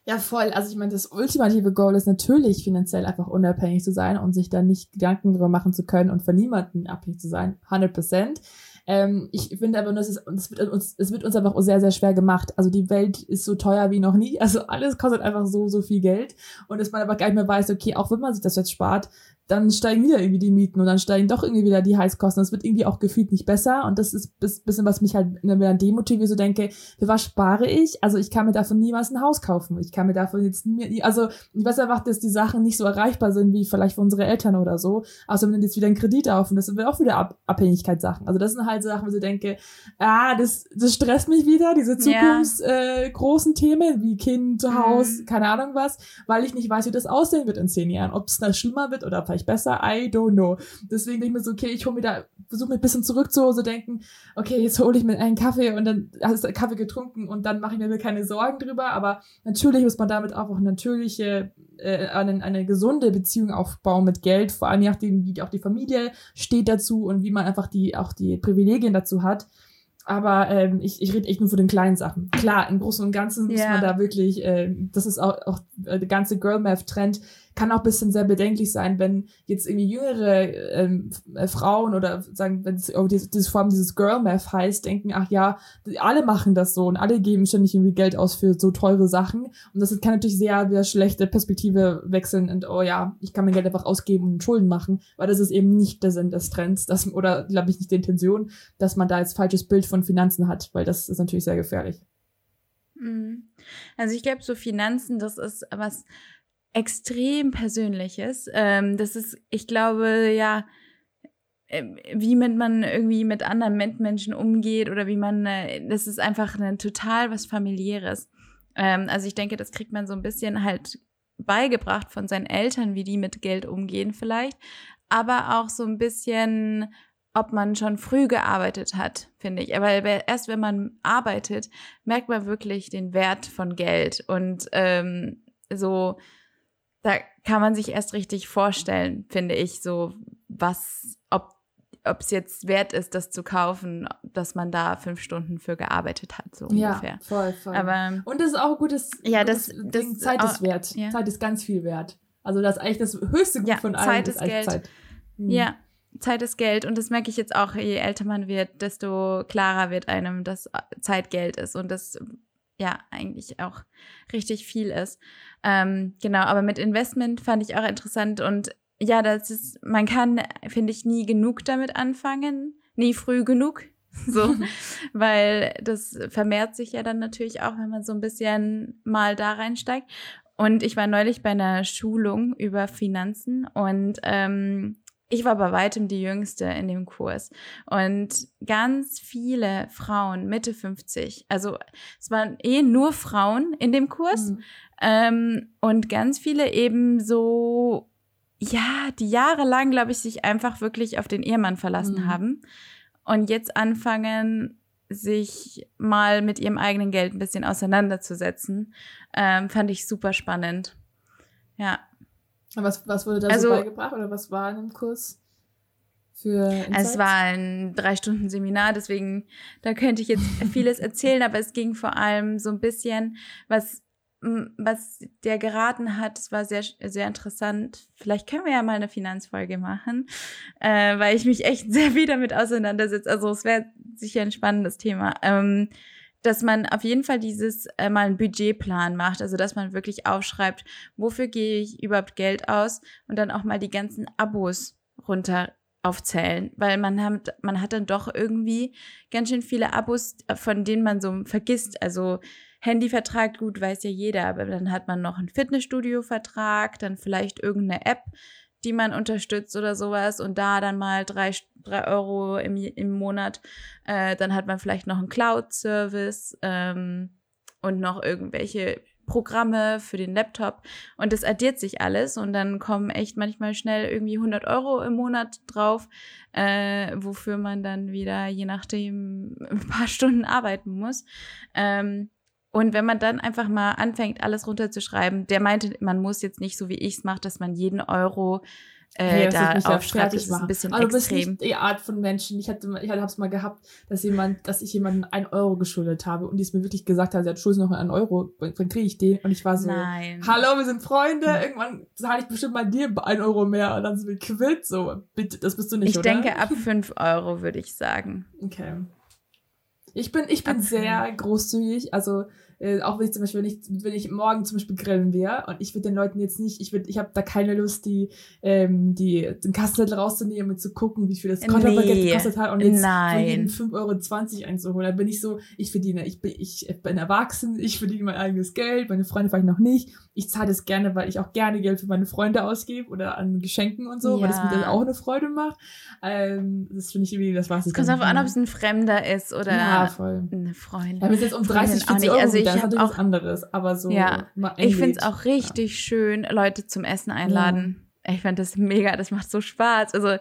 Ja, voll. Also ich meine, das ultimative Goal ist natürlich finanziell einfach unabhängig zu sein und sich dann nicht Gedanken darüber machen zu können und von niemandem abhängig zu sein. 100 Prozent. Ähm, ich finde aber nur, es, ist, es, wird uns, es wird uns einfach sehr, sehr schwer gemacht. Also die Welt ist so teuer wie noch nie. Also alles kostet einfach so, so viel Geld. Und dass man aber gar nicht mehr weiß, okay, auch wenn man sich das jetzt spart, dann steigen wieder irgendwie die Mieten und dann steigen doch irgendwie wieder die Heizkosten. Das wird irgendwie auch gefühlt nicht besser. Und das ist ein bisschen, was mich halt dann demotiviert, so denke, für was spare ich? Also ich kann mir davon niemals ein Haus kaufen. Ich kann mir davon jetzt nie, also ich weiß einfach, dass die Sachen nicht so erreichbar sind wie vielleicht für unsere Eltern oder so. Außer wenn jetzt wieder ein Kredit auf und das sind auch wieder Ab Abhängigkeitssachen. Also das sind halt Sachen, wo ich denke, ah, das, das stresst mich wieder, diese zukunftsgroßen ja. äh, Themen wie Kind, Haus, mhm. keine Ahnung was, weil ich nicht weiß, wie das aussehen wird in zehn Jahren. Ob es da schlimmer wird oder vielleicht vielleicht besser, I don't know. Deswegen denke ich mir so, okay, ich hole mir da, versuche mir ein bisschen zurück zu Hause denken, okay, jetzt hole ich mir einen Kaffee und dann hast du Kaffee getrunken und dann mache ich mir keine Sorgen drüber, aber natürlich muss man damit auch eine natürliche, äh, eine, eine gesunde Beziehung aufbauen mit Geld, vor allem nachdem, wie auch die Familie steht dazu und wie man einfach die, auch die Privilegien dazu hat. Aber ähm, ich, ich rede echt nur von den kleinen Sachen. Klar, im Großen und Ganzen yeah. muss man da wirklich, äh, das ist auch, auch äh, der ganze Girl Math Trend, kann auch ein bisschen sehr bedenklich sein, wenn jetzt irgendwie jüngere ähm, äh, Frauen oder sagen, wenn es oh, diese, diese Form dieses Girl Math heißt, denken, ach ja, alle machen das so und alle geben ständig irgendwie Geld aus für so teure Sachen. Und das kann natürlich sehr, sehr schlechte Perspektive wechseln und oh ja, ich kann mein Geld einfach ausgeben und Schulden machen, weil das ist eben nicht der Sinn des Trends, das, oder glaube ich nicht die Intention, dass man da jetzt falsches Bild von Finanzen hat, weil das ist natürlich sehr gefährlich. Mhm. Also ich glaube, so Finanzen, das ist was extrem Persönliches. Ähm, das ist, ich glaube, ja, äh, wie mit man irgendwie mit anderen Mitmenschen umgeht oder wie man, äh, das ist einfach ein total was familiäres. Ähm, also ich denke, das kriegt man so ein bisschen halt beigebracht von seinen Eltern, wie die mit Geld umgehen vielleicht, aber auch so ein bisschen, ob man schon früh gearbeitet hat, finde ich. Aber erst wenn man arbeitet, merkt man wirklich den Wert von Geld und ähm, so da kann man sich erst richtig vorstellen, finde ich, so was, ob ob es jetzt wert ist, das zu kaufen, dass man da fünf Stunden für gearbeitet hat, so ja, ungefähr. voll, voll. Aber, und das ist auch gutes, ja, das, das Zeit ist wert. Ja. Zeit ist ganz viel wert. Also das ist eigentlich das höchste Gut ja, von allen. Zeit ist, ist Geld. Zeit. Hm. Ja, Zeit ist Geld und das merke ich jetzt auch, je älter man wird, desto klarer wird einem, dass Zeit Geld ist und das ja eigentlich auch richtig viel ist. Ähm, genau, aber mit Investment fand ich auch interessant und ja, das ist, man kann, finde ich, nie genug damit anfangen, nie früh genug. So, weil das vermehrt sich ja dann natürlich auch, wenn man so ein bisschen mal da reinsteigt. Und ich war neulich bei einer Schulung über Finanzen und ähm, ich war bei weitem die Jüngste in dem Kurs. Und ganz viele Frauen, Mitte 50, also es waren eh nur Frauen in dem Kurs. Mhm. Ähm, und ganz viele eben so, ja, die jahrelang, glaube ich, sich einfach wirklich auf den Ehemann verlassen mhm. haben. Und jetzt anfangen, sich mal mit ihrem eigenen Geld ein bisschen auseinanderzusetzen. Ähm, fand ich super spannend. Ja. Was, was wurde da also, so beigebracht oder was war in dem Kurs? Für es war ein drei Stunden Seminar, deswegen da könnte ich jetzt vieles erzählen, aber es ging vor allem so ein bisschen, was was der geraten hat, das war sehr, sehr interessant. Vielleicht können wir ja mal eine Finanzfolge machen, äh, weil ich mich echt sehr viel damit auseinandersetze. Also es wäre sicher ein spannendes Thema. Ähm, dass man auf jeden Fall dieses äh, mal einen Budgetplan macht, also dass man wirklich aufschreibt, wofür gehe ich überhaupt Geld aus und dann auch mal die ganzen Abos runter aufzählen, weil man hat, man hat dann doch irgendwie ganz schön viele Abos, von denen man so vergisst. Also Handyvertrag, gut, weiß ja jeder, aber dann hat man noch einen Fitnessstudio-Vertrag, dann vielleicht irgendeine App, die man unterstützt oder sowas und da dann mal drei, drei Euro im, im Monat. Äh, dann hat man vielleicht noch einen Cloud-Service ähm, und noch irgendwelche Programme für den Laptop und das addiert sich alles und dann kommen echt manchmal schnell irgendwie 100 Euro im Monat drauf, äh, wofür man dann wieder je nachdem ein paar Stunden arbeiten muss. Ähm, und wenn man dann einfach mal anfängt, alles runterzuschreiben, der meinte, man muss jetzt nicht so wie ich es mache, dass man jeden Euro äh, Hey, da aufschreibt. Das ist ein bisschen Aber du bist extrem. nicht die Art von Menschen. Ich hatte, ich habe es mal gehabt, dass jemand, dass ich jemanden einen Euro geschuldet habe und die es mir wirklich gesagt hat, sie hat Schulden noch einen Euro, dann kriege ich den. Und ich war so, Nein. hallo, wir sind Freunde. Irgendwann zahle ich bestimmt mal dir einen Euro mehr und dann sind wir quitt. So, bitte, das bist du nicht, Ich oder? denke ab 5 Euro, würde ich sagen. Okay. Ich bin, ich bin Ab sehr großzügig, also äh, auch wenn ich zum Beispiel, wenn ich, wenn ich morgen zum Beispiel grillen wäre und ich würde den Leuten jetzt nicht, ich würde, ich habe da keine Lust, die, ähm, die, den Kassenzettel rauszunehmen und zu gucken, wie viel das Konterbaguette Nee. gekostet hat und jetzt Nein. von jedem 5,20 Euro einzuholen. Da bin ich so, ich verdiene, ich bin, ich bin erwachsen, ich verdiene mein eigenes Geld, meine Freunde vielleicht noch nicht. Ich zahle das gerne, weil ich auch gerne Geld für meine Freunde ausgebe oder an Geschenken und so, weil das mir Ja. dann auch eine Freude macht. Ähm, das finde ich irgendwie, das war's. Es kommt darauf an, ob es ein Fremder ist oder ja, eine Freundin. Ja, wenn es jetzt um Freundin 30, auch 40 nicht. Euro Also ich hab natürlich auch- anderes. Aber so Ja. Ich finde es auch richtig schön, Leute zum Essen einladen. Ich finde das mega, das macht so Spaß. Also,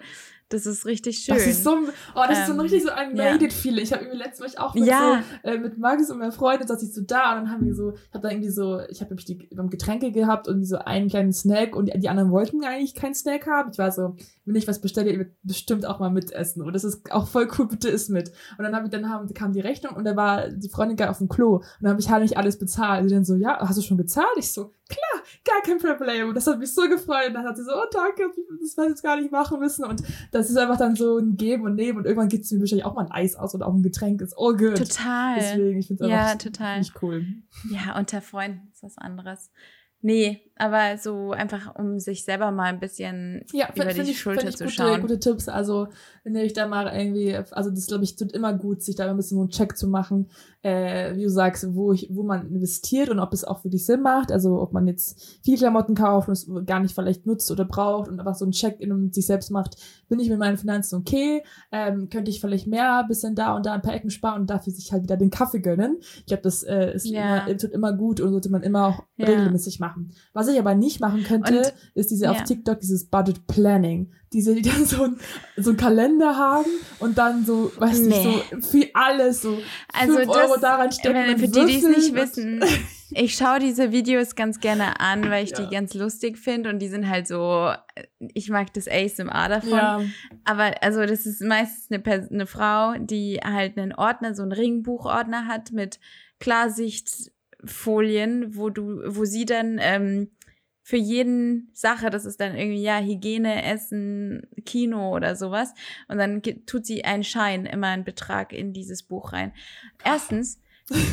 das ist richtig schön. Das ist so, oh, das ist so ein Ähm, richtig so ein ja. Feeling. Ich habe irgendwie letztes Mal auch mit, Ja. so, äh, mit Marcus und meiner Freundin saß ich so da und dann haben wir so, ich habe da irgendwie so, ich habe nämlich die haben Getränke gehabt und so einen kleinen Snack und die, die anderen wollten eigentlich keinen Snack haben. Ich war so, wenn ich was bestelle, ihr wird bestimmt auch mal mitessen und das ist auch voll cool, bitte isst mit. Und dann habe ich dann haben, kam die Rechnung und da war die Freundin gar auf dem Klo und dann habe ich halt nicht alles bezahlt. Und sie dann so, ja, hast du schon gezahlt? Ich so, klar, gar kein Problem. Das hat mich so gefreut. Und dann hat sie so, oh danke, das hätte ich jetzt gar nicht machen müssen. Und das ist einfach dann so ein Geben und Nehmen. Und irgendwann gibt es mir wahrscheinlich auch mal ein Eis aus oder auch ein Getränk. Ist all good. Total. Deswegen, ich finde es Ja, einfach total. nicht cool. Ja, unter Freunden ist was anderes. Nee, aber so einfach, um sich selber mal ein bisschen Ja, über find- find die ich, Schulter find ich zu gute, schauen. gute Tipps. Also, wenn ihr euch da mal irgendwie, also das glaube ich, tut immer gut, sich da ein bisschen so einen Check zu machen, äh, wie du sagst, wo ich, wo man investiert und ob es auch wirklich Sinn macht. Also ob man jetzt viel Klamotten kauft und es gar nicht vielleicht nutzt oder braucht und einfach so einen Check in sich selbst macht, bin ich mit meinen Finanzen okay? Ähm, könnte ich vielleicht mehr bisschen da und da ein paar Ecken sparen und dafür sich halt wieder den Kaffee gönnen. Ich glaube, das äh, ist Ja. immer, tut immer gut und sollte man immer auch Ja. regelmäßig machen. Was ich aber nicht machen könnte, Und- ist diese auf ja. TikTok dieses Budget Planning. Diese, die dann so, ein, so einen Kalender haben und dann so, weißt Nee. du, so für alles so Also 5 das, Euro daran stecken. wenn, für die, die es nicht wissen, ich schaue diese Videos ganz gerne an, weil ich Ja. die ganz lustig finde und die sind halt so, ich mag das ASMR davon. ja, Aber also das ist meistens eine, Pers eine Frau, die halt einen Ordner, so einen Ringbuchordner hat mit Klarsichtfolien, wo du, wo sie dann ähm, für jeden Sache, das ist dann irgendwie ja Hygiene, Essen, Kino oder sowas, und dann tut sie einen Schein, immer einen Betrag in dieses Buch rein. Erstens,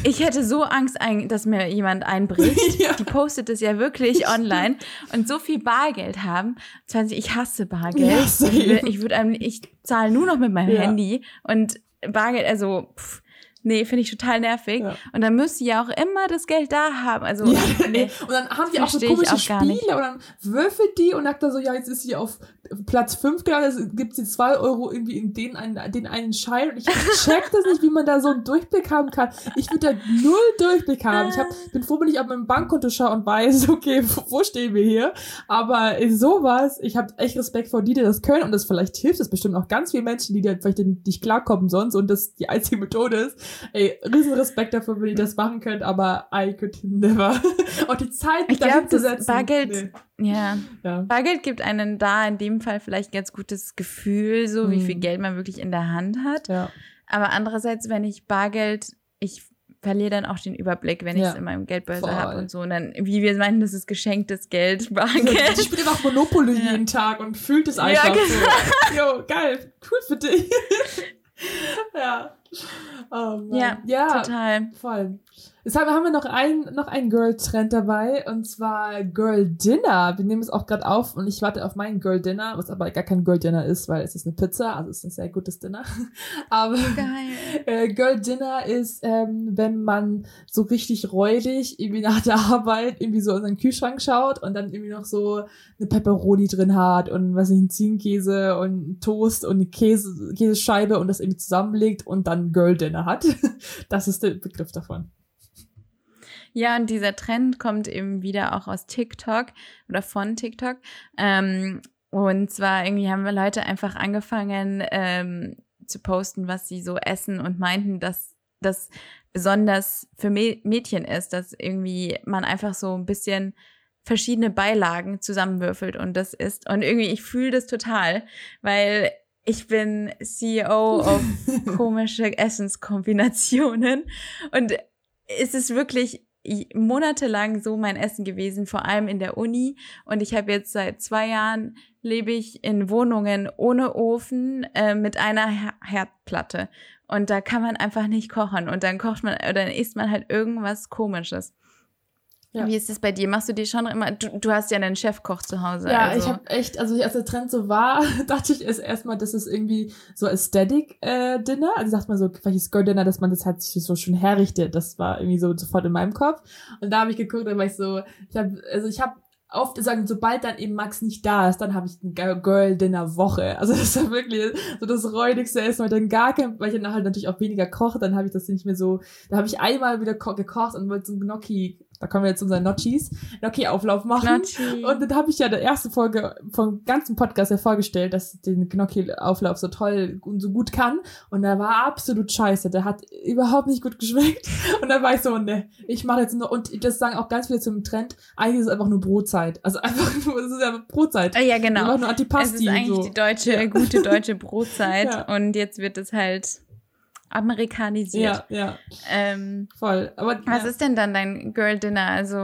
ich hätte so Angst, dass mir jemand einbricht. Ja. Die postet es ja wirklich online und so viel Bargeld haben. 20, ich hasse Bargeld. Ja, ich will- ich würde einem, ich zahle nur noch mit meinem Ja. Handy und Bargeld, also pff, nee, finde ich total nervig. Ja. Und dann müsst ihr ja auch immer das Geld da haben. Also Ja, nee. Und dann haben die auch so komische auch. Spiele und dann würfelt die und sagt dann so, ja, jetzt ist sie auf Platz 5 gelandet, gibt sie 2 Euro irgendwie in den einen, den einen Schein und ich check das nicht, wie man da so einen Durchblick haben kann. Ich würde da null Durchblick haben. Ich hab, bin froh, wenn ich auf meinem Bankkonto schaue und weiß, okay, wo, wo stehen wir hier? Aber sowas, ich habe echt Respekt vor die, die das können und das vielleicht hilft es bestimmt auch ganz vielen Menschen, die da vielleicht nicht klarkommen sonst und das die einzige Methode ist. Ey, riesen Respekt dafür, wenn ihr das machen könnt, aber I could never. auch die Zeit, mich Ich glaub, dahin zu setzen. Bargeld- ja. Ja. Bargeld gibt einen da in dem Fall vielleicht ganz gutes Gefühl, so wie Mhm. viel Geld man wirklich in der Hand hat. Ja. Aber andererseits, wenn ich Bargeld, ich verliere dann auch den Überblick, wenn ich Ja. es in meinem Voll. habe und so. Und dann, wie wir meinen, das ist geschenktes Geld, Ich Bargeld. spiele einfach Monopoly Ja. jeden Tag und fühlt es einfach genau. so. Jo, geil. Cool für dich. ja. Oh. Ja, ja Total. voll. Deshalb haben wir noch einen, noch einen Girl-Trend dabei und zwar Girl Dinner. Wir nehmen es auch gerade auf und ich warte auf meinen Girl Dinner, was aber gar kein Girl Dinner ist, weil es ist eine Pizza, also es ist ein sehr gutes Dinner. Aber äh, Girl Dinner ist, ähm, wenn man so richtig räudig irgendwie nach der Arbeit irgendwie so in seinen Kühlschrank schaut und dann irgendwie noch so eine Pepperoni drin hat und was nicht, einen Ziegenkäse und Toast und eine Käse, Käsescheibe und das irgendwie zusammenlegt und dann Girl Dinner hat. Das ist der Begriff davon. Ja, und dieser Trend kommt eben wieder auch aus TikTok oder von TikTok. Ähm, und zwar irgendwie haben wir Leute einfach angefangen ähm, zu posten, was sie so essen und meinten, dass das besonders für Mä- Mädchen ist, dass irgendwie man einfach so ein bisschen verschiedene Beilagen zusammenwürfelt und das isst. Und irgendwie, ich fühle das total, weil ich bin CEO of komische Essenskombinationen und es ist wirklich monatelang so mein Essen gewesen, vor allem in der Uni. Und ich habe jetzt seit zwei Jahren lebe ich in Wohnungen ohne Ofen äh, mit einer Her Herdplatte. Und da kann man einfach nicht kochen. Und dann kocht man oder dann isst man halt irgendwas Komisches. Ja. Wie ist es bei dir? Machst du dir schon immer, du, du hast ja einen Chefkoch zu Hause. Ja, also. ich habe echt, also als der Trend so war, dachte ich erst erstmal, das ist irgendwie so Aesthetic äh, Dinner. Also sagt man so, welches Girl Dinner, dass man das halt sich so schön herrichtet. Das war irgendwie so sofort in meinem Kopf. Und da habe ich geguckt, dann war ich so, ich habe, also ich habe oft sagen, sobald dann eben Max nicht da ist, dann habe ich eine Girl-Dinner-Woche. Also das ist ja wirklich so das räudigste Essen, weil dann gar kein, weil ich dann halt natürlich auch weniger koche, dann habe ich das nicht mehr so, da habe ich einmal wieder gekocht und wollte so ein Gnocchi da kommen wir jetzt zu unseren Notchis, Gnocchi-Auflauf machen. Gnocchi. Und dann habe ich ja der erste Folge vom ganzen Podcast ja vorgestellt, dass ich den Gnocchi-Auflauf so toll und so gut kann. Und der war absolut scheiße. Der hat überhaupt nicht gut geschmeckt. Und dann war ich so, ne, ich mache jetzt nur, und das sagen auch ganz viele zum Trend, eigentlich ist es einfach nur Brotzeit. Also einfach nur, es ist ja Brotzeit. Ah, ja, genau. Einfach nur Antipasti. Es ist eigentlich so. die deutsche, ja. gute deutsche Brotzeit. ja. Und jetzt wird es halt amerikanisiert. Ja, ja. Ähm, Voll. Aber, was ja. ist denn dann dein Girl Dinner? Also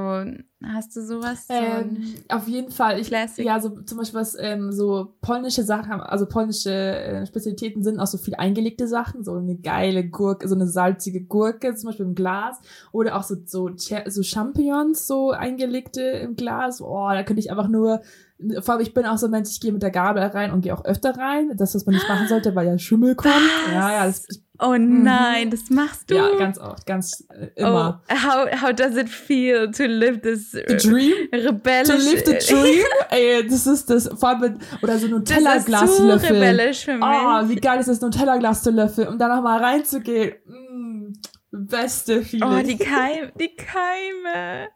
hast du sowas? Ähm, so auf jeden Fall. Ich, Classic. Ja, so zum Beispiel was ähm, so polnische Sachen haben, also polnische äh, Spezialitäten sind auch so viel eingelegte Sachen, so eine geile Gurke, so eine salzige Gurke, zum Beispiel im Glas, oder auch so so, so Champignons so eingelegte im Glas. Oh, da könnte ich einfach nur vor allem, ich bin auch so ein Mensch, ich gehe mit der Gabel rein und gehe auch öfter rein. Das, was man nicht machen sollte, weil ja Schimmel kommt. Was? Ja, ja, das, Oh nein, mhm. das machst du. Ja, ganz oft, ganz äh, immer. Oh, how, how does it feel to live this the dream? rebellisch? To live the dream? Ey, das ist das, vor allem mit, oder so Nutella-Glas zu löffeln. Das ist so rebellisch für mich. Oh, wie geil ist das, Nutella-Glas zu löffeln, um da nochmal reinzugehen. Mm. Beste Feeling. Oh, die Keime, die Keime.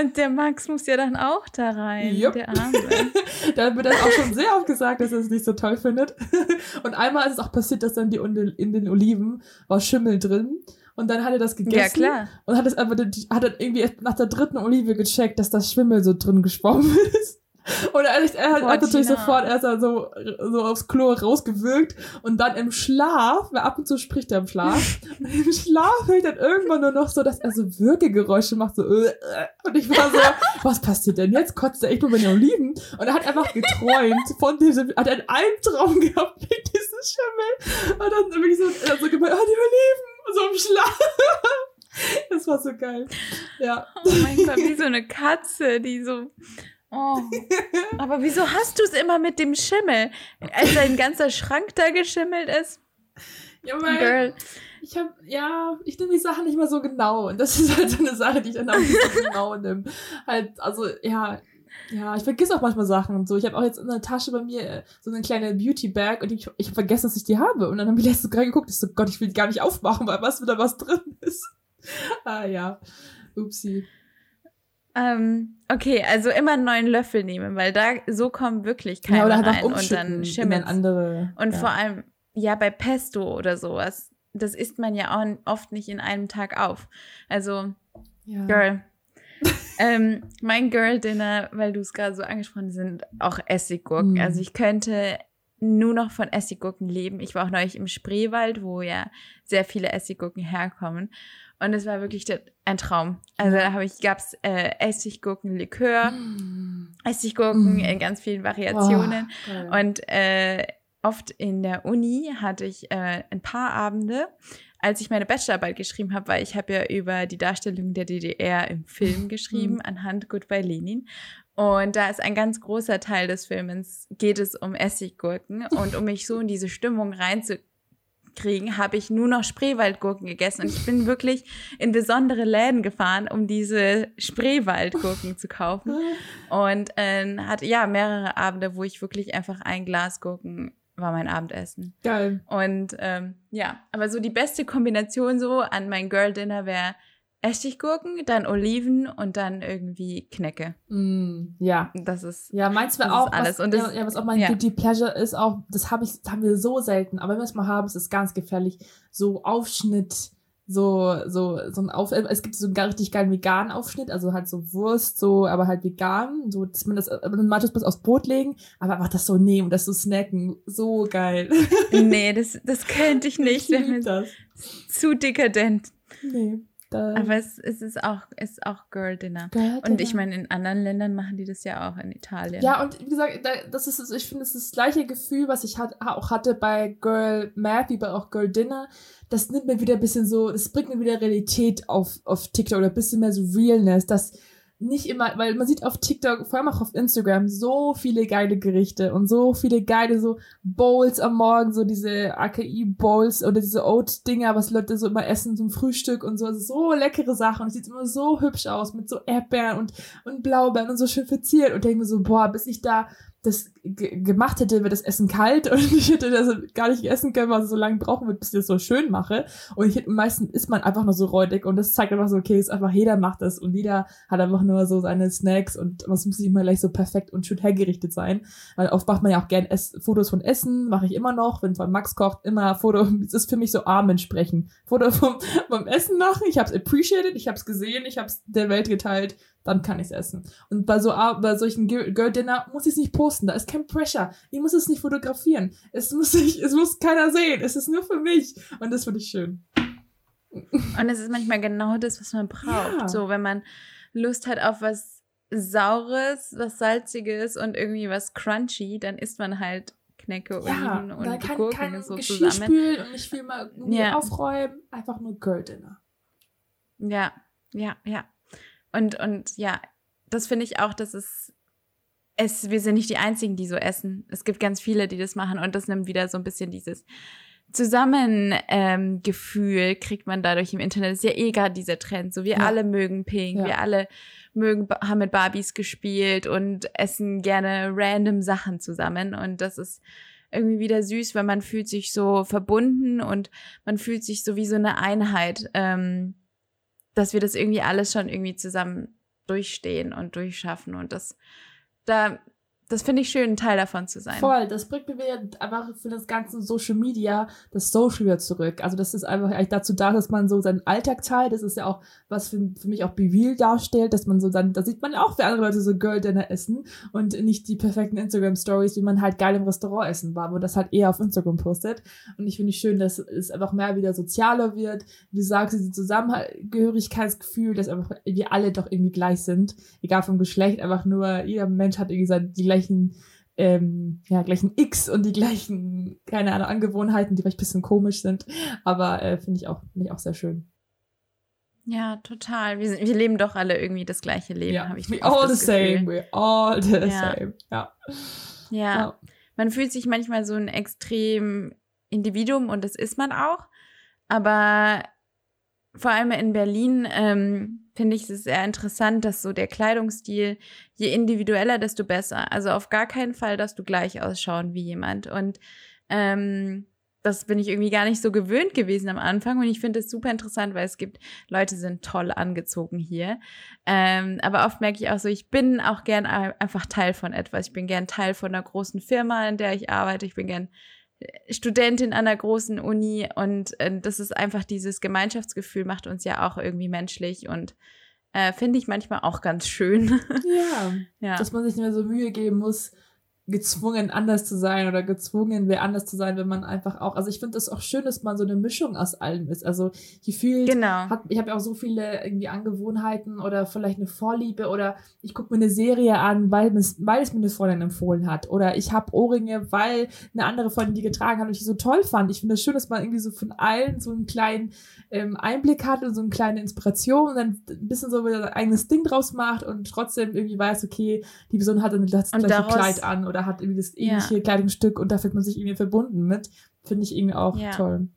Und der Max muss ja dann auch da rein, yep. der Arme. da wird dann auch schon sehr oft gesagt, dass er es nicht so toll findet. Und einmal ist es auch passiert, dass dann die in den Oliven war Schimmel drin. Und dann hat er das gegessen. Ja, klar. Und hat es aber, hat er irgendwie nach der dritten Olive gecheckt, dass das Schimmel so drin geschwommen ist. Und er, er hat, hat natürlich sofort erst so, so aufs Klo rausgewirkt und dann im Schlaf, weil ab und zu spricht er im Schlaf, und im Schlaf höre ich dann irgendwann nur noch so, dass er so Würgegeräusche macht, so, äh, äh. und ich war so, was passiert denn jetzt? Kotzt er echt nur bei den Oliven? Und er hat einfach geträumt von diesem, hat einen Albtraum gehabt mit diesem Schimmel. Und dann bin ich so, er so gemeint, oh, die Oliven, so im Schlaf. Das war so geil. Ja. Oh mein Gott, wie so eine Katze, die so Oh. Aber wieso hast du es immer mit dem Schimmel? Als dein ganzer Schrank da geschimmelt ist? Ja, weil Girl. ich habe ja, ich nehme die Sachen nicht mehr so genau. Und das ist halt so eine Sache, die ich dann auch nicht so genau nehme. Halt, also, ja, ja, ich vergesse auch manchmal Sachen und so. Ich habe auch jetzt in der Tasche bei mir äh, so eine kleine Beauty-Bag und ich, ich habe vergessen, dass ich die habe. Und dann habe ich letztens gerade geguckt, ich so, Gott, ich will die gar nicht aufmachen, weil was wieder was drin ist. ah ja, upsie. Ähm, okay, also immer einen neuen Löffel nehmen, weil da so kommen wirklich keine ja, oder rein und dann schimmelt andere. Und ja. vor allem ja bei Pesto oder sowas, das isst man ja auch oft nicht in einem Tag auf. Also ja. Girl. ähm, mein Girl Dinner, weil du es gerade so angesprochen hast, sind auch Essiggurken. Mm. Also ich könnte nur noch von Essiggurken leben. Ich war auch neulich im Spreewald, wo ja sehr viele Essiggurken herkommen. Und es war wirklich ein Traum. Also da habe ich, gab's äh, Essiggurkenlikör, mm. Essiggurken mm. in ganz vielen Variationen. Oh, und äh, oft in der Uni hatte ich äh, ein paar Abende, als ich meine Bachelorarbeit geschrieben habe, weil ich habe ja über die Darstellung der DDR im Film geschrieben, mm. anhand Goodbye Lenin. Und da ist ein ganz großer Teil des Films, geht es um Essiggurken. Und um mich so in diese Stimmung reinzukriegen, kriegen, habe ich nur noch Spreewaldgurken gegessen. Und ich bin wirklich in besondere Läden gefahren, um diese Spreewaldgurken zu kaufen. Und äh, hatte ja mehrere Abende, wo ich wirklich einfach ein Glas Gurken war mein Abendessen. Geil. Und ähm, ja, aber so die beste Kombination so an mein Girl Dinner wäre Essiggurken, dann Oliven und dann irgendwie Knecke. Mm, ja. Das ist Ja, meins wäre auch alles was, und das, ja, was auch mein ja. Guilty Pleasure ist auch, das habe ich das haben wir so selten, aber wenn wir es mal haben, ist es ganz gefährlich, so Aufschnitt so, so, so ein Auf, es gibt so einen richtig geilen veganen Aufschnitt, also halt so Wurst, so, aber halt vegan, so, dass man das, man Matos bis aufs Brot legen, aber einfach das so nehmen und das so snacken, so geil. Nee, das, das könnte ich nicht. Ich das. Zu dekadent. Nee. Da, Aber es, es ist auch, es ist auch Girl Dinner. Girl Und ich Dinner. meine, in anderen Ländern machen die das ja auch, in Italien. Ja, und wie gesagt, da- das ist, ich finde, es ist das gleiche Gefühl, was ich hat, auch hatte bei Girl Math, wie bei auch Girl Dinner. Das nimmt mir wieder ein bisschen so, das bringt mir wieder Realität auf, auf TikTok oder ein bisschen mehr so Realness, dass nicht immer, weil man sieht auf TikTok, vor allem auch auf Instagram, so viele geile Gerichte und so viele geile so Bowls am Morgen, so diese AKI-Bowls oder diese Oat-Dinger, was Leute so immer essen zum Frühstück und so, also so leckere Sachen und es sieht immer so hübsch aus mit so Erdbeeren und, und Blaubeeren und so schön verziert. Und denke mir so, boah, bis ich da das ge- gemacht hätte, wird das Essen kalt und ich hätte das gar nicht essen können, weil es so lange brauchen wird, bis ich das so schön mache. Und ich hätte, meistens ist man einfach nur so räudig und das zeigt einfach so, okay, ist einfach, jeder macht das und jeder hat einfach nur so seine Snacks und es muss nicht immer gleich so perfekt und schön hergerichtet sein. Weil oft macht man ja auch gern Ess Fotos von Essen, mache ich immer noch, wenn von Max kocht, immer Foto, es ist für mich so Armen sprechen. Foto vom, vom Essen machen, ich hab's appreciated, ich hab's gesehen, ich hab's der Welt geteilt, dann kann ich's essen. Und bei so bei solchen Girl Dinner muss ich es nicht posten, da ist kein Pressure. Ich muss es nicht fotografieren. Es muss nicht, es muss keiner sehen. Es ist nur für mich und das finde ich schön. Und es ist manchmal genau das, was man braucht. Ja. So, wenn man Lust hat auf was Saures, was Salziges und irgendwie was Crunchy, dann isst man halt Knecke, Ja, Oliven und kann Gurken und so Geschirr zusammen. spülen und nicht viel mal Ja. aufräumen. Einfach nur Girl Dinner. Ja, ja, ja. Und, und ja, das finde ich auch, dass es, es, wir sind nicht die Einzigen, die so essen. Es gibt ganz viele, die das machen und das nimmt wieder so ein bisschen dieses Zusammengefühl, ähm, kriegt man dadurch im Internet. ist ja eh gerade dieser Trend. So, wir Ja. alle mögen Pink, Ja. wir alle mögen, haben mit Barbies gespielt und essen gerne random Sachen zusammen. Und das ist irgendwie wieder süß, weil man fühlt sich so verbunden und man fühlt sich so wie so eine Einheit. Ähm, dass wir das irgendwie alles schon irgendwie zusammen durchstehen und durchschaffen und das da das finde ich schön, ein Teil davon zu sein. Voll, das bringt mir einfach für das ganze Social Media das Social wieder zurück. Also das ist einfach eigentlich dazu da, dass man so seinen Alltag teilt. Das ist ja auch, was für, für mich auch Be Real darstellt, dass man so dann, da sieht man auch, wie andere Leute so Girl Dinner essen und nicht die perfekten Instagram Stories, wie man halt geil im Restaurant essen war, wo das halt eher auf Instagram postet. Und ich finde es schön, dass es einfach mehr wieder sozialer wird. Wie du sagst, dieses Zusammengehörigkeitsgefühl, dass einfach wir alle doch irgendwie gleich sind. Egal vom Geschlecht, einfach nur, jeder Mensch hat irgendwie seine, die gleichen ähm, ja, gleichen X und die gleichen, keine Ahnung, Angewohnheiten, die vielleicht ein bisschen komisch sind. Aber äh, finde ich auch, finde ich auch sehr schön. Ja, total. Wir, sind, wir leben doch alle irgendwie das gleiche Leben, ja, habe ich we all the Gefühl. same, we all the Ja. same. Ja. Ja. Ja. Man fühlt sich manchmal so ein extrem Individuum und das ist man auch. Aber vor allem in Berlin ähm, finde ich es sehr interessant, dass so der Kleidungsstil, je individueller, desto besser. Also auf gar keinen Fall, dass du gleich ausschauen wie jemand. Und ähm, das bin ich irgendwie gar nicht so gewöhnt gewesen am Anfang. Und ich finde es super interessant, weil es gibt, Leute sind toll angezogen hier. Ähm, aber oft merke ich auch so, ich bin auch gern ein- einfach Teil von etwas. Ich bin gern Teil von einer großen Firma, in der ich arbeite. Ich bin gern äh, Studentin an einer großen Uni und äh, das ist einfach dieses Gemeinschaftsgefühl macht uns ja auch irgendwie menschlich und äh, finde ich manchmal auch ganz schön. ja. ja. Dass man sich nicht mehr so Mühe geben muss, gezwungen anders zu sein oder gezwungen wer anders zu sein, wenn man einfach auch, also ich finde es auch schön, dass man so eine Mischung aus allem ist. Also gefühlt genau. hat, ich habe ja auch so viele irgendwie Angewohnheiten oder vielleicht eine Vorliebe oder ich gucke mir eine Serie an, weil es, weil es mir eine Freundin empfohlen hat oder ich habe Ohrringe, weil eine andere Freundin die getragen hat und ich die so toll fand. Ich finde es schön, dass man irgendwie so von allen so einen kleinen ähm, Einblick hat und so eine kleine Inspiration und dann ein bisschen so wieder sein eigenes Ding draus macht und trotzdem irgendwie weiß, okay, die Person hat dann das Und gleiche Kleid an oder hat irgendwie das Ja. ähnliche Kleidungsstück und da fühlt man sich irgendwie verbunden mit. Finde ich irgendwie auch Ja. toll.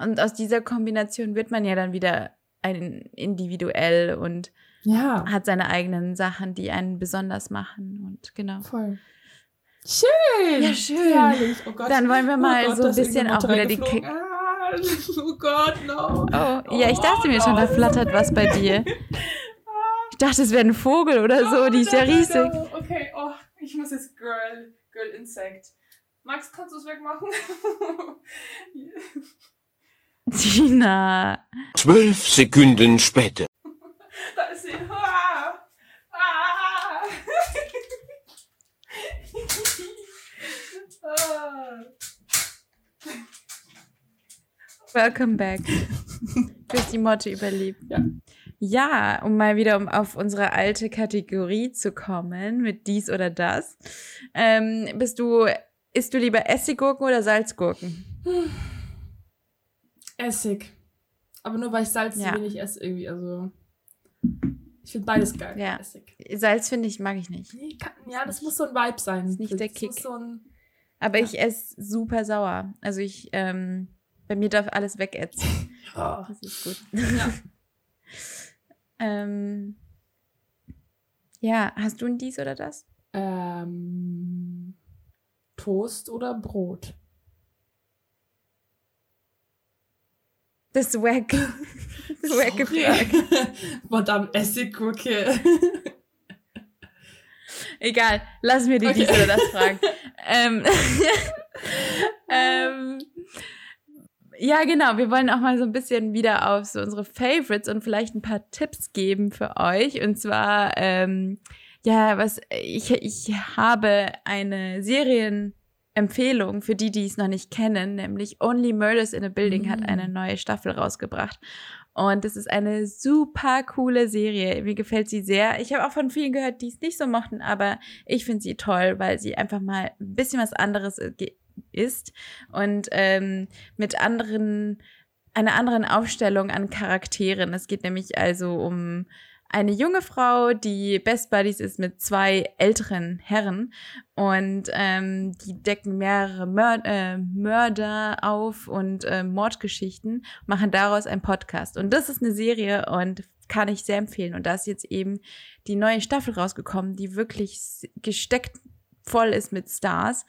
Und aus dieser Kombination wird man ja dann wieder ein individuell und Ja. hat seine eigenen Sachen, die einen besonders machen und genau. Voll. Schön! Ja, schön. Herrlich. Oh Gott. Dann wollen wir mal oh Gott, so ein bisschen auch wieder die Motte Ki- reingeflogen. Ah, oh Gott, no. Oh, ja, ich dachte mir schon, da flattert was bei dir. Ich dachte, es wäre ein Vogel oder so, die ist ja No, no, no, riesig. no. Okay, oh, ich muss jetzt Girl, Girl Insect. Max, kannst du es wegmachen? Tina. Zwölf Sekunden später. Da ist sie. Ah, ah. Ah. Welcome back. Du hast die Motte überlebt. Ja. Ja, um mal wieder um auf unsere alte Kategorie zu kommen, mit dies oder das. Ähm, bist du, isst du lieber Essiggurken oder Salzgurken? Essig. Aber nur weil ich Salz Ja. wenig esse irgendwie. Also. Ich finde beides geil. Ja. Essig. Salz finde ich, mag ich nicht. Nee, kann, ja, das muss so ein Vibe sein. Ist nicht das der Kick. so ein, Aber Ja. ich esse super sauer. Also ich, ähm, bei mir darf alles wegätzen. oh. Das ist gut. Ja. ähm, ja, hast du ein dies oder das? ähm, Toast oder Brot? Das ist wack. Das ist wack gefragt. Madame Essiggurke. Egal, lass mir die Okay. dies oder das fragen. ähm, ähm, ja, genau. Wir wollen auch mal so ein bisschen wieder auf so unsere Favorites und vielleicht ein paar Tipps geben für euch. Und zwar, ähm, ja, was ich, ich habe eine Serienempfehlung für die, die es noch nicht kennen, nämlich Only Murders in a Building hat Mm. eine neue Staffel rausgebracht. Und es ist eine super coole Serie. Mir gefällt sie sehr. Ich habe auch von vielen gehört, die es nicht so mochten, aber ich finde sie toll, weil sie einfach mal ein bisschen was anderes äh, ist und ähm, mit anderen, einer anderen Aufstellung an Charakteren. Es geht nämlich also um eine junge Frau, die Best Buddies ist mit zwei älteren Herren und ähm, die decken mehrere Mör äh, Mörder auf und äh, Mordgeschichten, machen daraus einen Podcast. Und das ist eine Serie und kann ich sehr empfehlen. Und da ist jetzt eben die neue Staffel rausgekommen, die wirklich gesteckt voll ist mit Stars.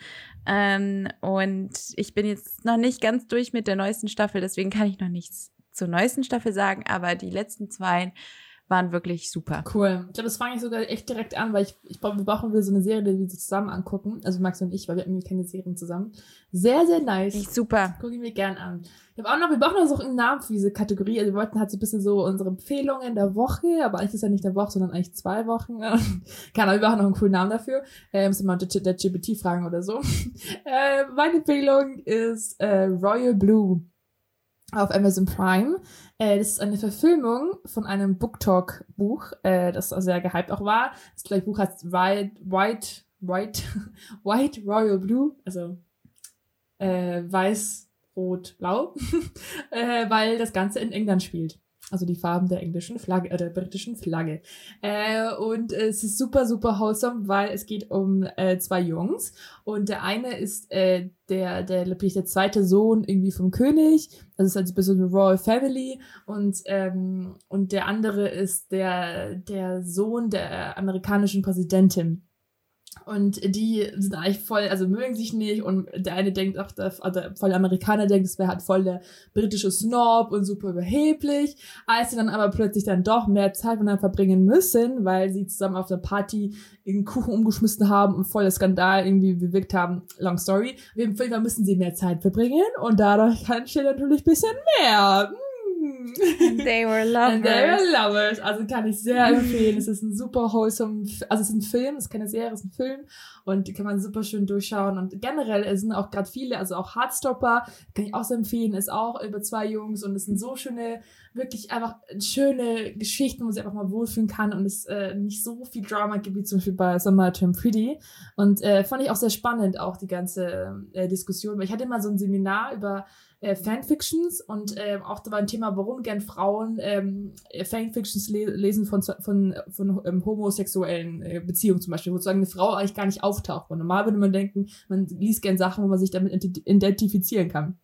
Ähm, und ich bin jetzt noch nicht ganz durch mit der neuesten Staffel, deswegen kann ich noch nichts zur neuesten Staffel sagen, aber die letzten zwei waren wirklich super. Cool. Ich glaube, das fange ich sogar echt direkt an, weil ich, ich brauch, wir brauchen wieder so eine Serie, die wir zusammen angucken. Also Max und ich, weil wir irgendwie keine Serien zusammen. Sehr, sehr nice. Echt super. Gucke ich mir gern an. Ich habe auch noch, wir brauchen noch so einen Namen für diese Kategorie. Also wir wollten halt so ein bisschen so unsere Empfehlungen der Woche, aber eigentlich ist ja nicht der Woche, sondern eigentlich zwei Wochen. Keine Ahnung, wir brauchen noch einen coolen Namen dafür. Äh, müssen wir mal der, der GPT fragen oder so. äh, meine Empfehlung ist äh, Royal Blue auf Amazon Prime. Äh, das ist eine Verfilmung von einem Book Talk Buch, äh, das sehr gehypt auch war. Das gleiche Buch heißt White, White, White, White Royal Blue, also äh, weiß, rot, blau, äh, weil das Ganze in England spielt. Also die Farben der englischen Flagge, äh, der britischen Flagge. Äh, und es ist super, super wholesome, weil es geht um äh, zwei Jungs. Und der eine ist äh, der, der, ich, der zweite Sohn irgendwie vom König. Das ist also ein bisschen eine Royal Family. Und, ähm, und der andere ist der, der Sohn der amerikanischen Präsidentin. Und die sind eigentlich voll, also mögen sich nicht und der eine denkt auch, der, also voll Amerikaner denkt, es wäre halt voll der britische Snob und super überheblich. Als sie dann aber plötzlich dann doch mehr Zeit miteinander verbringen müssen, weil sie zusammen auf der Party den Kuchen umgeschmissen haben und voll der Skandal irgendwie bewirkt haben, long story. Auf jeden Fall müssen sie mehr Zeit verbringen und dadurch kann Shit natürlich bisschen mehr. Mm. They were And they lovers. were lovers. Also kann ich sehr empfehlen. Es ist ein super wholesome, also es ist ein Film, es ist keine Serie, es ist ein Film und die kann man super schön durchschauen und generell es sind auch gerade viele, also auch Heartstopper, kann ich auch sehr empfehlen, ist auch über zwei Jungs und es sind so schöne, wirklich einfach schöne Geschichten, wo sie einfach mal wohlfühlen kann und es äh, nicht so viel Drama gibt wie zum Beispiel bei Summer Term Pretty und äh, fand ich auch sehr spannend auch die ganze äh, Diskussion, weil ich hatte mal so ein Seminar über äh, Fanfictions und ähm, auch da war ein Thema, warum gern Frauen ähm, äh, Fanfictions le lesen von, von, von ähm, homosexuellen äh, Beziehungen zum Beispiel, wo sozusagen eine Frau eigentlich gar nicht auftaucht. Und normal würde man denken, man liest gern Sachen, wo man sich damit ident- identifizieren kann.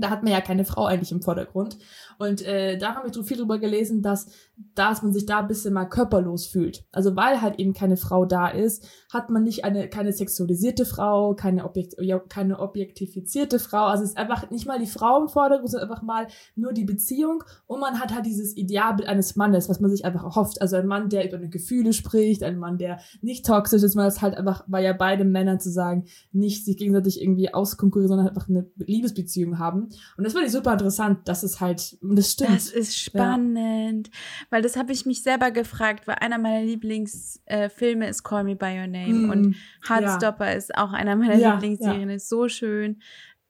Da hat man ja keine Frau eigentlich im Vordergrund. Und äh, da haben wir so viel drüber gelesen, dass, dass man sich da ein bisschen mal körperlos fühlt. Also weil halt eben keine Frau da ist, hat man nicht eine keine sexualisierte Frau, keine, Objekt, ja, keine objektifizierte Frau. Also es ist einfach nicht mal die Frau im Vordergrund, sondern einfach mal nur die Beziehung. Und man hat halt dieses Idealbild eines Mannes, was man sich einfach erhofft. Also ein Mann, der über eine Gefühle spricht, ein Mann, der nicht toxisch ist, man das halt einfach, weil ja beide Männer zu sagen, nicht sich gegenseitig irgendwie auskonkurrieren, sondern halt einfach eine Liebesbeziehung haben. Und das fand ich super interessant, dass es halt, und das stimmt. Das ist spannend, weil das habe ich mich selber gefragt, weil einer meiner Lieblingsfilme ist Call Me By Your Name Mm, und Heartstopper ist auch einer meiner Ja, Lieblingsserien, ist so schön.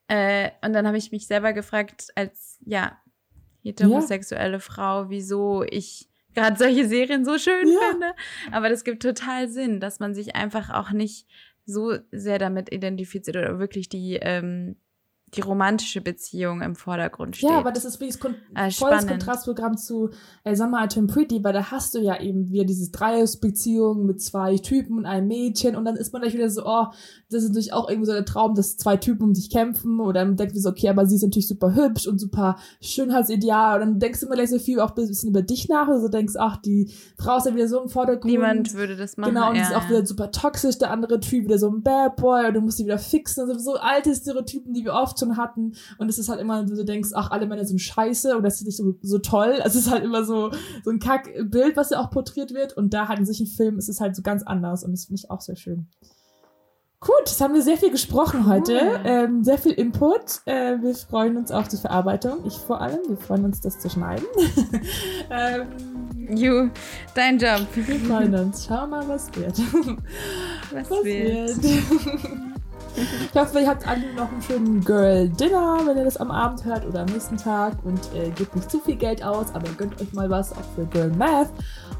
Äh, und dann habe ich mich selber gefragt, als ja heterosexuelle Frau, wieso ich gerade solche Serien so schön Ja. finde. Aber das gibt total Sinn, dass man sich einfach auch nicht so sehr damit identifiziert oder wirklich die ähm, die romantische Beziehung im Vordergrund steht. Ja, aber das ist wirklich kon Ah, volles. Kontrastprogramm zu äh, Summer I Turn Pretty, weil da hast du ja eben wieder diese Dreiecksbeziehung mit zwei Typen und einem Mädchen und dann ist man gleich wieder so, oh, das ist natürlich auch irgendwie so der Traum, dass zwei Typen um sich kämpfen oder dann denkt man so, okay, aber sie ist natürlich super hübsch und super Schönheitsideal und dann denkst du immer gleich so viel auch ein bisschen über dich nach und so denkst, ach, die Frau ist ja wieder so im Vordergrund. Niemand würde das machen. Genau, und ja, ist auch wieder super toxisch, der andere Typ wieder so ein Bad Boy und du musst sie wieder fixen. Also so alte Stereotypen, die wir oft schon hatten. Und es ist halt immer, du denkst, ach, alle Männer sind scheiße und das ist nicht so, so toll. Es ist halt immer so, so ein Kackbild, was ja auch porträtiert wird. Und da halt in solchen Filmen ist es halt so ganz anders und das finde ich auch sehr schön. Gut, jetzt haben wir sehr viel gesprochen heute, ähm, sehr viel Input. Äh, wir freuen uns auf die Verarbeitung. Ich vor allem, wir freuen uns, das zu schneiden. ähm, You, dein Job. wir freuen uns. Schau mal, was wird. Was, Was wird? wird? Ich hoffe, ihr habt alle noch einen schönen Girl Dinner, wenn ihr das am Abend hört oder am nächsten Tag und äh, gebt nicht zu viel Geld aus, aber gönnt euch mal was auch für Girl Math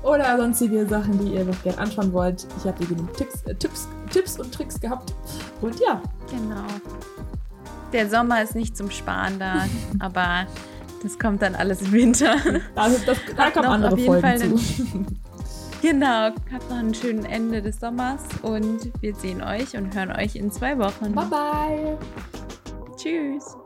oder sonstige Sachen, die ihr noch gerne anschauen wollt. Ich habe hier genug Tipps, äh, Tipps, Tipps und Tricks gehabt. Und ja, Genau. Der Sommer ist nicht zum Sparen da, aber das kommt dann alles im Winter. also das, da kommen andere auf jeden Folgen Fall zu. Genau, habt noch ein schönes Ende des Sommers und wir sehen euch und hören euch in zwei Wochen. Bye bye. Tschüss.